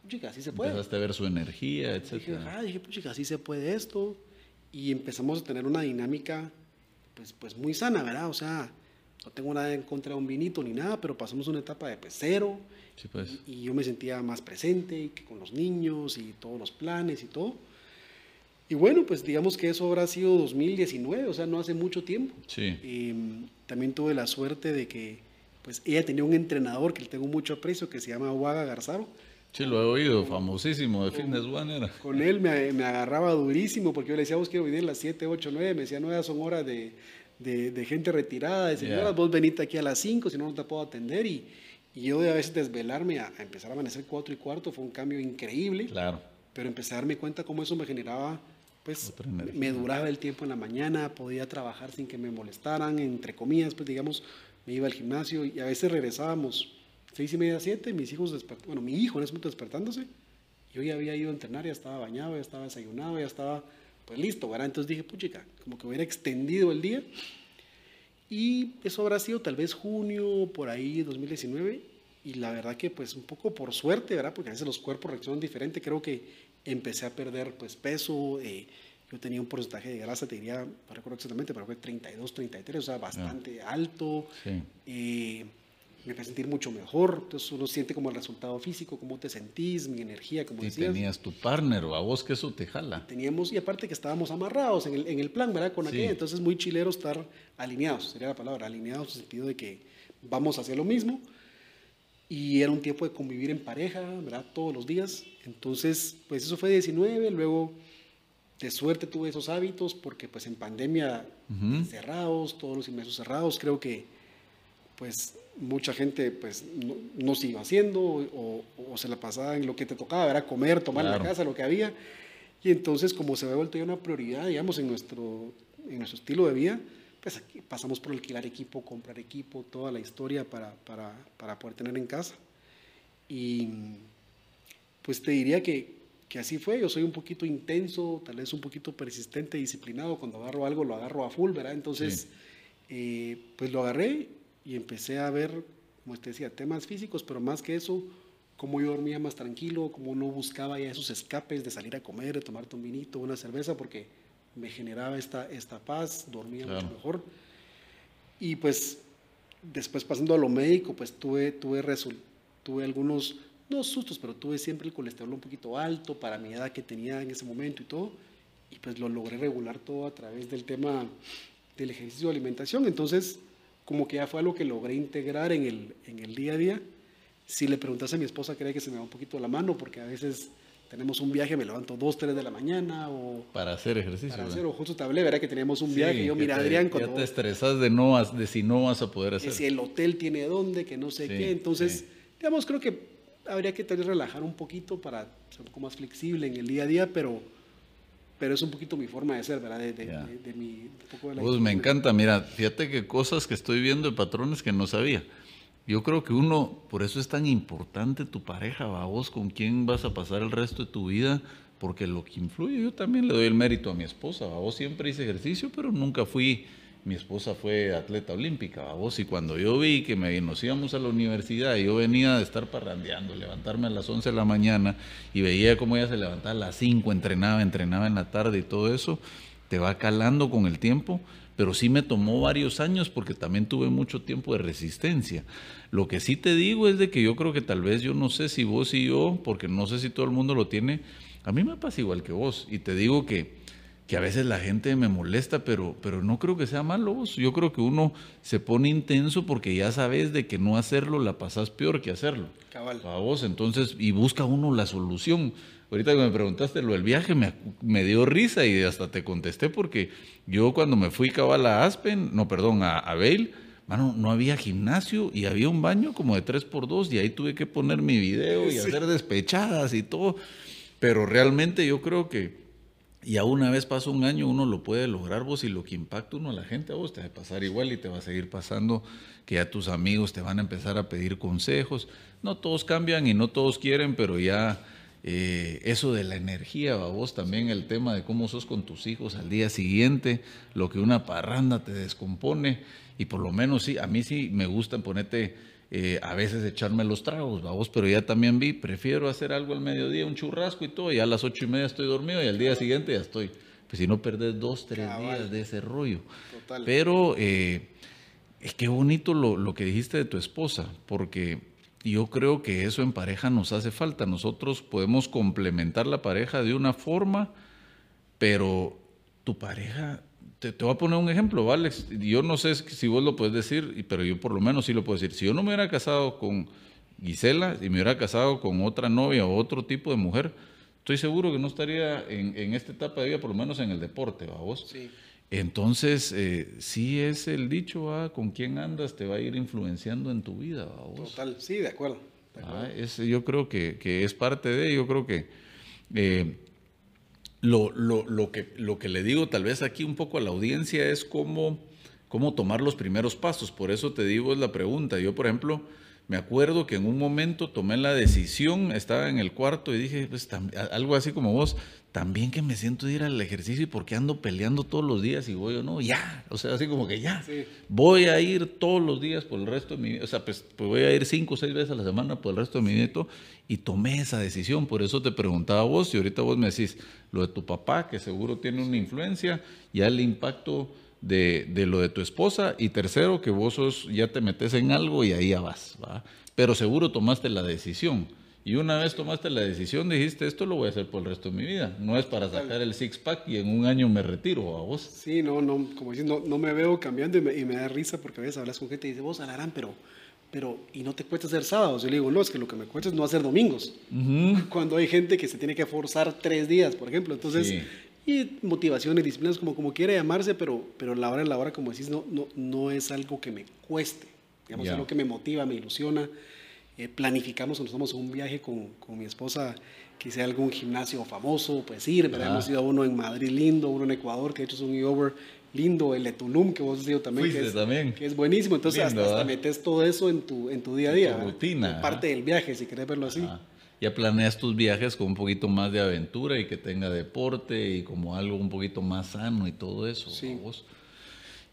chica, así se puede. Empezaste a ver su energía, etc. Dije, ah, dije, pues chica, así se puede esto. Y empezamos a tener una dinámica, pues, pues muy sana, ¿verdad? O sea, no tengo nada en contra de un vinito ni nada, pero pasamos una etapa de pues, cero. Sí, pues. y, yo me sentía más presente y que con los niños y todos los planes y todo. Y bueno, pues digamos que eso habrá sido 2019, o sea, no hace mucho tiempo. Sí. Em, también tuve la suerte de que, pues ella tenía un entrenador que le tengo mucho aprecio, que se llama Huaga Garzaro. Sí, lo he oído, famosísimo de Fitness One era. Con él me, me, agarraba durísimo porque yo le decía, vos quiero venir a las 7, 8, 9. Me decía, no, son horas de, de, de gente retirada, de señoras, vos venite aquí a las 5, si no, no te puedo atender. Y, y yo de a veces desvelarme a, a, empezar a amanecer 4 y cuarto fue un cambio increíble. Claro. Pero empecé a darme cuenta cómo eso me generaba, pues me duraba el tiempo en la mañana, podía trabajar sin que me molestaran, entre comillas, pues digamos, me iba al gimnasio y a veces regresábamos seis y media, siete, mis hijos bueno, mi hijo en ese momento despertándose, yo ya había ido a entrenar, ya estaba bañado, ya estaba desayunado, ya estaba pues listo, ¿verdad? Entonces dije, puchica, como que hubiera extendido el día. Y eso habrá sido tal vez junio, por ahí, 2019. Y la verdad que pues un poco por suerte, ¿verdad? Porque a veces los cuerpos reaccionan diferente. Creo que empecé a perder pues peso. Eh, yo tenía un porcentaje de grasa, te diría, no recuerdo exactamente, pero fue 32, 33, o sea, bastante alto. Sí. Eh, me a sentir mucho mejor. Entonces uno siente como el resultado físico, cómo te sentís, mi energía, como y decías. tenías tu partner o a vos que eso te jala. Teníamos, y aparte que estábamos amarrados en el, en el plan, ¿verdad? Con Sí. aquella. Entonces muy chilero estar alineados, sería la palabra, alineados en el sentido de que vamos hacia lo mismo. Y era un tiempo de convivir en pareja, ¿verdad? Todos los días. Entonces, pues eso fue 19, luego de suerte tuve esos hábitos porque pues en pandemia Ujú. cerrados, todos los gimnasios cerrados, creo que pues mucha gente pues no, no se iba haciendo o, o se la pasaba en lo que te tocaba, era comer, tomar en la casa, lo que había. Y entonces como se había vuelto ya una prioridad, digamos, en nuestro, en nuestro estilo de vida, pues aquí pasamos por alquilar equipo, comprar equipo, toda la historia para, para, para poder tener en casa. Y pues te diría que, que así fue, yo soy un poquito intenso, tal vez un poquito persistente, disciplinado, cuando agarro algo lo agarro a full, ¿verdad? Entonces, Sí. eh, pues lo agarré y empecé a ver, como te decía, temas físicos, pero más que eso, cómo yo dormía más tranquilo, cómo no buscaba ya esos escapes de salir a comer, de tomarte un vinito, una cerveza, porque me generaba esta, esta paz, dormía Claro. mucho mejor. Y pues después pasando a lo médico, pues tuve, tuve, tuve algunos, no sustos, pero tuve siempre el colesterol un poquito alto para mi edad que tenía en ese momento y todo. Y pues lo logré regular todo a través del tema del ejercicio de alimentación. Entonces, como que ya fue algo que logré integrar en el, en el día a día. Si le preguntas a mi esposa, cree que se me va un poquito la mano, porque a veces tenemos un viaje, me levanto 2, 3 de la mañana o Para hacer ejercicio. para ¿verdad? hacer, o justo te hablé, ¿verdad? Que teníamos un Sí, viaje. yo, mira, te- Adrián, Ya cuando te estresas de, no, de si no vas a poder hacer. que si el hotel tiene dónde, que no sé Sí, qué. Entonces, sí. digamos, creo que habría que tal vez relajar un poquito para ser un poco más flexible en el día a día, pero, pero es un poquito mi forma de ser, ¿verdad? De, de- Ya. de- de mi, poco la Pues me encanta, mira, fíjate que cosas que estoy viendo de patrones que no sabía. Yo creo que uno, por eso es tan importante tu pareja, va vos con quién vas a pasar el resto de tu vida, porque lo que influye, yo también le doy el mérito a mi esposa, va vos siempre hice ejercicio, pero nunca fui, mi esposa fue atleta olímpica, vos, y cuando yo vi que me, nos íbamos a la universidad, yo venía de estar parrandeando, levantarme a las 11 de la mañana, y veía cómo ella se levantaba a las 5, entrenaba, entrenaba en la tarde y todo eso, te va calando con el tiempo, pero sí me tomó varios años porque también tuve mucho tiempo de resistencia. Lo que sí te digo es de que yo creo que tal vez yo no sé si vos y yo, porque no sé si todo el mundo lo tiene, a mí me pasa igual que vos y te digo que, que a veces la gente me molesta, pero, pero no creo que sea malo. Yo creo que uno se pone intenso porque ya sabes de que no hacerlo la pasas peor que hacerlo. Cabal. A vos, entonces, y busca uno la solución. Ahorita que me preguntaste lo del viaje, me, me dio risa y hasta te contesté porque yo cuando me fui cabal a Aspen, no, perdón, a, a Vail, mano, no había gimnasio y había un baño como de 3x2 y ahí tuve que poner mi video y hacer despechadas y todo. Pero realmente yo creo que ya una vez pasa un año uno lo puede lograr vos y lo que impacta uno a la gente a vos te va a pasar igual y te va a seguir pasando que ya tus amigos te van a empezar a pedir consejos. No todos cambian y no todos quieren, pero ya eh, eso de la energía, vos también el tema de cómo sos con tus hijos al día siguiente, lo que una parranda te descompone, y por lo menos sí, a mí sí me gusta ponerte eh, a veces echarme los tragos, vos, pero ya también vi, prefiero hacer algo al mediodía, un churrasco y todo, y a las ocho y media estoy dormido y al día siguiente ya estoy. Pues si no perdés dos, tres días de ese rollo. Pero eh, es que bonito lo, lo que dijiste de tu esposa, porque yo creo que eso en pareja nos hace falta. Nosotros podemos complementar la pareja de una forma, pero tu pareja, te, voy a poner un ejemplo, Alex. Yo no sé si vos lo puedes decir, pero yo por lo menos sí lo puedo decir. Si yo no me hubiera casado con Gisela y me hubiera casado con otra novia o otro tipo de mujer, estoy seguro que no estaría en, en esta etapa de vida, por lo menos en el deporte, ¿va vos? Sí. Entonces, eh, sí es el dicho, con quién andas te va a ir influenciando en tu vida. Total, sí, de acuerdo. Ah, yo creo que, es parte de, yo creo que, eh, lo, lo, que lo que le digo tal vez aquí un poco a la audiencia es cómo, cómo tomar los primeros pasos. Por eso te digo es la pregunta. Yo, por ejemplo, me acuerdo que en un momento tomé la decisión, estaba en el cuarto y dije, pues, algo así como vos, también que me siento ir al ejercicio y porque ando peleando todos los días y voy o no, ya, o sea, así como que ya, voy a ir todos los días por el resto de mi vida, o sea, pues, pues, voy a ir cinco o seis veces a la semana por el resto de mi nieto y tomé esa decisión, por eso te preguntaba vos y ahorita vos me decís lo de tu papá, que seguro tiene una influencia, ya el impacto de, de lo de tu esposa y tercero, que vos sos, ya te metes en algo y ahí ya vas, ¿va? pero seguro tomaste la decisión y una vez tomaste la decisión, dijiste, esto lo voy a hacer por el resto de mi vida. No es para sacar el six-pack y en un año me retiro a vos. Sí, no, no, como dices, no, no me veo cambiando y me, da risa porque a veces hablas con gente y dices, vos, Alarán, pero, pero, ¿y no te cuesta hacer sábados? Yo le digo, no, es que lo que me cuesta es no hacer domingos. Cuando hay gente que se tiene que forzar tres días, por ejemplo. Entonces, y motivaciones, disciplinas, como, como quiera llamarse, pero, pero la hora en la hora, como decís, no, no, no es algo que me cueste. Digamos, es algo que me motiva, me ilusiona eh, planificamos, nos vamos a un viaje con, con, mi esposa, que sea algún gimnasio famoso, pues ir, ¿verdad? Hemos ido a uno en Madrid lindo, uno en Ecuador, que de hecho es un over lindo, el de Tulum, que vos has ido también, que es, también. que es, buenísimo. Entonces hasta, metes todo eso en tu, en tu día a día. rutina. Parte del viaje, si querés verlo así. Ya planeas tus viajes con un poquito más de aventura y que tenga deporte y como algo un poquito más sano y todo eso. Sí. Vos.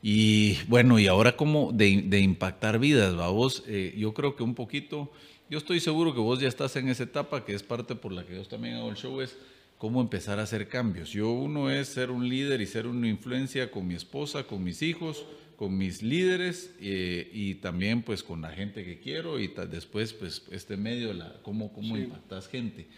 Y bueno, y ahora como de, impactar vidas, ¿va? Vos, eh, yo creo que un poquito, yo estoy seguro que vos ya estás en esa etapa, que es parte por la que yo también hago el show, es cómo empezar a hacer cambios. Yo uno es ser un líder y ser una influencia con mi esposa, con mis hijos, con mis líderes eh, y también pues con la gente que quiero y después pues este medio, la, cómo, cómo impactas gente.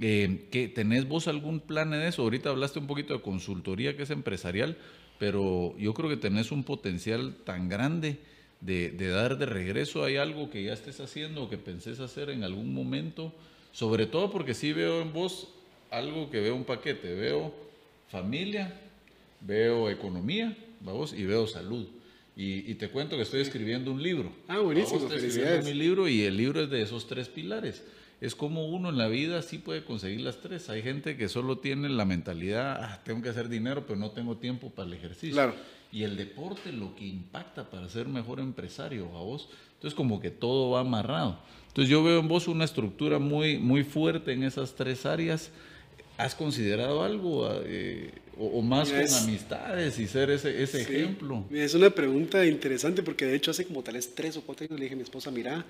Eh, ¿que, ¿Tenés vos algún plan en eso? Ahorita hablaste un poquito de consultoría que es empresarial, pero yo creo que tenés un potencial tan grande de, dar de regreso. ¿Hay algo que ya estés haciendo o que pensés hacer en algún momento? Sobre todo porque sí veo en vos algo que veo un paquete. Veo familia, veo economía, vamos, y veo salud. Y, te cuento que estoy escribiendo un libro. Ah, buenísimo. Estoy escribiendo mi libro y el libro es de esos tres pilares es como uno en la vida sí puede conseguir las tres. Hay gente que solo tiene la mentalidad, ah, tengo que hacer dinero, pero no tengo tiempo para el ejercicio. Claro. Y el deporte lo que impacta para ser mejor empresario a vos. Entonces como que todo va amarrado. Entonces yo veo en vos una estructura muy, muy fuerte en esas tres áreas. ¿Has considerado algo eh, o, más con amistades y ser ese, ese ejemplo? Es una pregunta interesante porque de hecho hace como tal vez tres o cuatro años le dije a mi esposa, mira,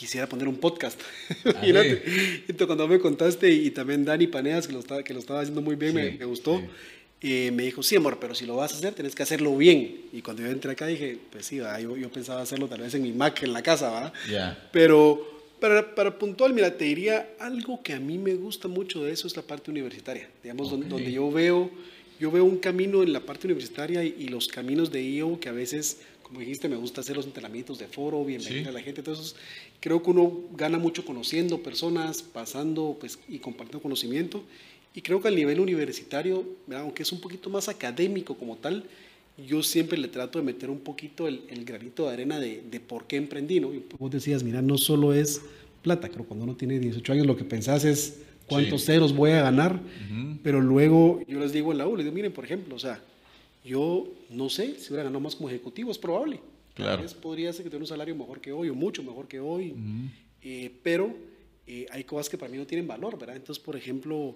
quisiera poner un podcast. Imagínate. Entonces, cuando me contaste, y también Dani Paneas, que lo estaba, que lo estaba haciendo muy bien, me, gustó, eh, me dijo, sí, amor, pero si lo vas a hacer, tienes que hacerlo bien. Y cuando yo entré acá dije, pues sí, yo, yo, pensaba hacerlo tal vez en mi Mac, en la casa, ¿va? Pero para, para, puntual, mira, te diría algo que a mí me gusta mucho de eso es la parte universitaria. Digamos, donde, yo veo... Yo veo un camino en la parte universitaria y, y los caminos de IO que a veces como dijiste, me gusta hacer los entrenamientos de foro, bienvenida a la gente. Entonces, creo que uno gana mucho conociendo personas, pasando pues, y compartiendo conocimiento. Y creo que al nivel universitario, aunque es un poquito más académico como tal, yo siempre le trato de meter un poquito el, granito de arena de, de, por qué emprendí, ¿no? Y vos decías, mira, no solo es plata, creo cuando uno tiene 18 años lo que pensás es cuántos ceros voy a ganar, pero luego yo les digo en la U, les digo, miren, por ejemplo, o sea, yo no sé si hubiera ganado más como ejecutivo, es probable. Claro. podría ser que tenga un salario mejor que hoy o mucho mejor que hoy, eh, pero eh, hay cosas que para mí no tienen valor, ¿verdad? Entonces, por ejemplo,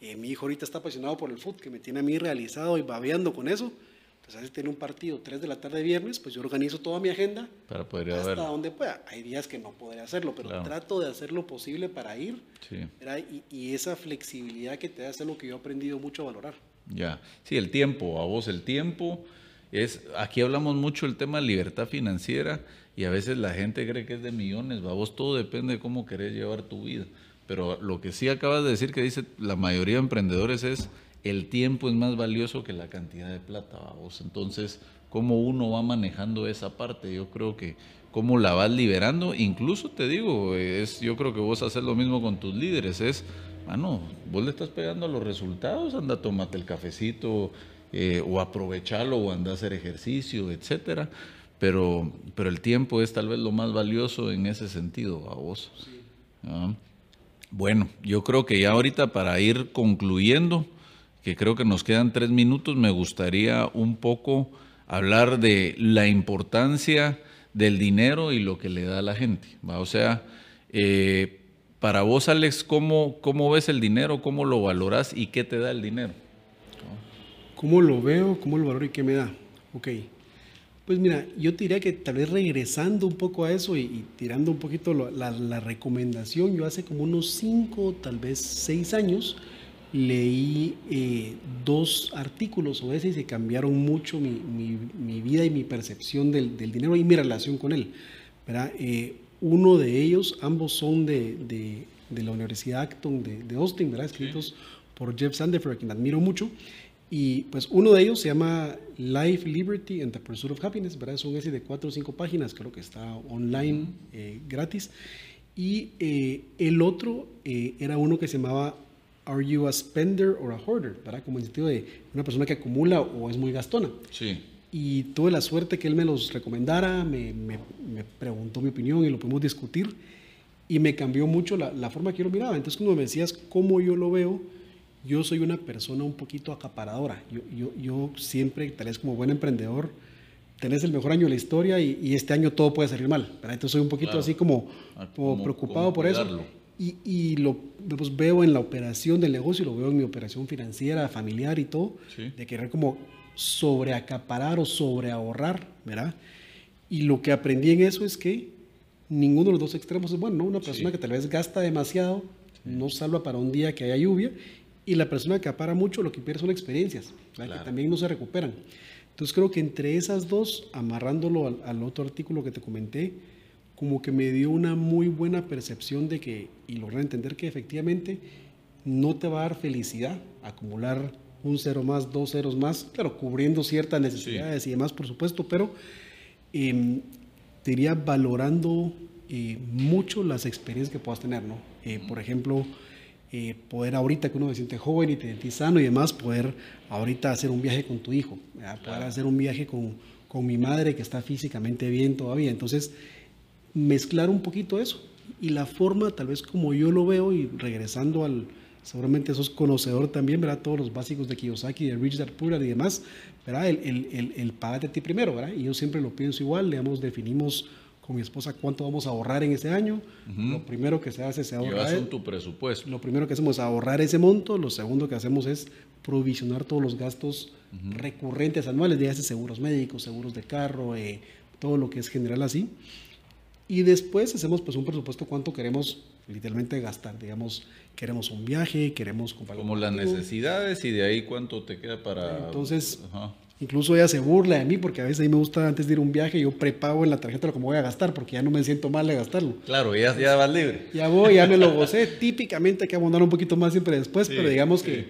eh, mi hijo ahorita está apasionado por el fútbol, que me tiene a mí realizado y babeando con eso. Pues si tiene un partido 3 de la tarde de viernes, pues yo organizo toda mi agenda para poder hasta donde pueda. Hay días que no podré hacerlo, pero trato de hacer lo posible para ir. Sí. Y, y, esa flexibilidad que te da es lo que yo he aprendido mucho a valorar. Ya, sí, el tiempo, a vos el tiempo. Es, aquí hablamos mucho del tema de libertad financiera y a veces la gente cree que es de millones, a vos todo depende de cómo querés llevar tu vida. Pero lo que sí acabas de decir que dice la mayoría de emprendedores es el tiempo es más valioso que la cantidad de plata, vos. Entonces, cómo uno va manejando esa parte, yo creo que cómo la vas liberando, incluso te digo, es yo creo que vos haces lo mismo con tus líderes, es, bueno, vos le estás pegando a los resultados, anda, tomate el cafecito eh, o aprovechalo o anda a hacer ejercicio, etcétera. Pero, pero el tiempo es tal vez lo más valioso en ese sentido, a vos. Ah. Bueno, yo creo que ya ahorita para ir concluyendo, que creo que nos quedan tres minutos, me gustaría un poco hablar de la importancia del dinero y lo que le da a la gente. O sea, eh, para vos, Alex, ¿cómo, ¿cómo ves el dinero? ¿Cómo lo valoras y qué te da el dinero? ¿Cómo lo veo? ¿Cómo lo valoro y qué me da? Ok. Pues mira, yo te diría que tal vez regresando un poco a eso y, tirando un poquito la, recomendación, yo hace como unos cinco, tal vez seis años, leí eh, dos artículos o ese y se cambiaron mucho mi, vida y mi percepción del, dinero y mi relación con él. Eh, uno de ellos, ambos son de, la Universidad Acton de, Austin, ¿verdad? escritos por Jeff Sandefur, a quien admiro mucho. Y pues uno de ellos se llama Life, Liberty and the Pursuit of Happiness, ¿verdad? Es un ese de cuatro o cinco páginas, creo que está online eh, gratis. Y eh, el otro eh, era uno que se llamaba Are You a Spender or a Hoarder? ¿verdad? Como en el sentido de una persona que acumula o es muy gastona. Sí. Y tuve la suerte que él me los recomendara, me, me, preguntó mi opinión y lo pudimos discutir. Y me cambió mucho la, la forma que yo lo miraba. Entonces, cuando me decías cómo yo lo veo, yo soy una persona un poquito acaparadora. Yo, yo, yo siempre, tal vez como buen emprendedor, tenés el mejor año de la historia y, este año todo puede salir mal. Entonces soy un poquito así como, ah, como, preocupado por eso. Y, y, lo pues, veo en la operación del negocio, lo veo en mi operación financiera, familiar y todo, de querer como sobreacaparar o sobreahorrar, ¿verdad? Y lo que aprendí en eso es que ninguno de los dos extremos es bueno, Una persona que tal vez gasta demasiado, no salva para un día que haya lluvia, y la persona que apara mucho lo que pierde son experiencias, que también no se recuperan. Entonces creo que entre esas dos, amarrándolo al, otro artículo que te comenté, como que me dio una muy buena percepción de que, y logré entender que efectivamente no te va a dar felicidad acumular un cero más, dos ceros más, claro, cubriendo ciertas necesidades y demás, por supuesto, pero em, te iría valorando eh, mucho las experiencias que puedas tener, ¿no? Eh, por ejemplo, eh, poder ahorita que uno se siente joven y te sientes sano y demás, poder ahorita hacer un viaje con tu hijo, poder hacer un viaje con, con, mi madre que está físicamente bien todavía. Entonces, mezclar un poquito eso y la forma tal vez como yo lo veo y regresando al, seguramente sos conocedor también, ¿verdad? Todos los básicos de Kiyosaki, de Rich Dad Poor y demás, ¿verdad? El, el, el, el pagate a ti primero, ¿verdad? Y yo siempre lo pienso igual, digamos, definimos con mi esposa cuánto vamos a ahorrar en ese año. Lo primero que se hace es ahorrar. en tu presupuesto. Lo primero que hacemos es ahorrar ese monto. Lo segundo que hacemos es provisionar todos los gastos recurrentes anuales, de seguros médicos, seguros de carro, eh, todo lo que es general así. Y después hacemos pues un presupuesto cuánto queremos literalmente gastar. Digamos, queremos un viaje, queremos comprar. Como las necesidades y de ahí cuánto te queda para. Entonces, Incluso ella se burla de mí porque a veces a mí me gusta antes de ir a un viaje, yo prepago en la tarjeta lo que me voy a gastar porque ya no me siento mal de gastarlo. Claro, ya, ya vas libre. Ya voy, ya me lo gocé. Típicamente hay que abonar un poquito más siempre después, pero digamos que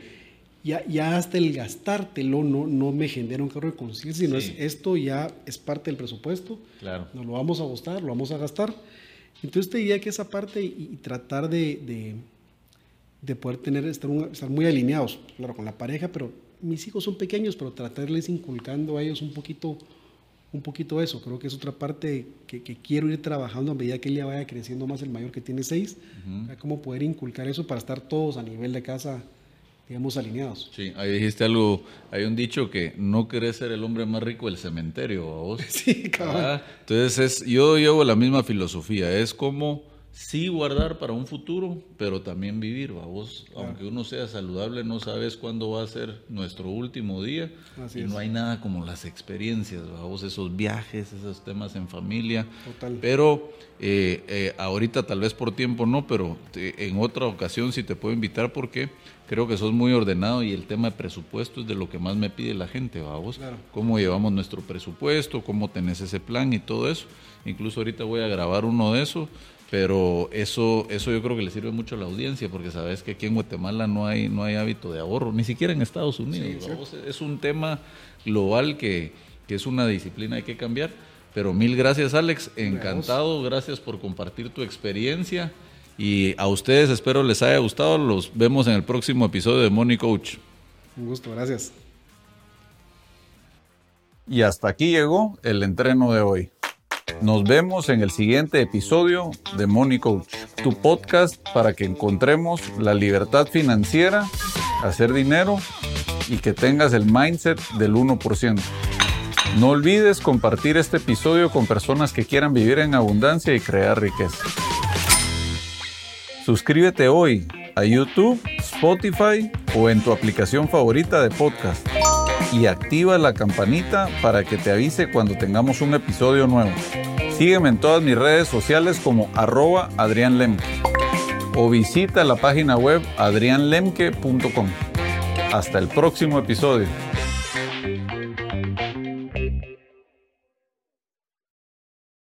ya, ya hasta el gastártelo no, no me genera un cargo de conciencia, sino es, esto ya es parte del presupuesto. Claro. Nos lo vamos a gastar, lo vamos a gastar. Entonces te diría que esa parte y, tratar de, de, de, poder tener, estar, estar muy alineados, claro, con la pareja, pero mis hijos son pequeños, pero tratarles inculcando a ellos un poquito, un poquito eso. Creo que es otra parte que, que quiero ir trabajando a medida que él ya vaya creciendo más, el mayor que tiene seis, cómo poder inculcar eso para estar todos a nivel de casa digamos, alineados. Sí, ahí dijiste algo, hay un dicho que no querés ser el hombre más rico del cementerio, vos? Sí, cabrón. Ah, entonces, es, yo llevo la misma filosofía, es como sí guardar para un futuro, pero también vivir, vos, aunque uno sea saludable, no sabes cuándo va a ser nuestro último día y no hay nada como las experiencias, vos, esos viajes, esos temas en familia. Total. Pero eh, eh, ahorita tal vez por tiempo no, pero en otra ocasión sí te puedo invitar porque creo que sos muy ordenado y el tema de presupuesto es de lo que más me pide la gente, vamos. Claro. Cómo llevamos nuestro presupuesto, cómo tenés ese plan y todo eso. Incluso ahorita voy a grabar uno de esos pero eso, eso yo creo que le sirve mucho a la audiencia, porque sabes que aquí en Guatemala no hay, no hay hábito de ahorro, ni siquiera en Estados Unidos. es un tema global que, que, es una disciplina hay que cambiar. Pero mil gracias Alex, encantado, gracias por compartir tu experiencia y a ustedes espero les haya gustado, los vemos en el próximo episodio de Money Coach. Un gusto, gracias. Y hasta aquí llegó el entreno de hoy. Nos vemos en el siguiente episodio de Money Coach, tu podcast para que encontremos la libertad financiera, hacer dinero y que tengas el mindset del 1%. No olvides compartir este episodio con personas que quieran vivir en abundancia y crear riqueza. Suscríbete hoy a YouTube, Spotify o en tu aplicación favorita de podcast y activa la campanita para que te avise cuando tengamos un episodio nuevo. Sígueme en todas mis redes sociales como arroba Adrián Lemke o visita la página web adrianlemke.com. Hasta el próximo episodio.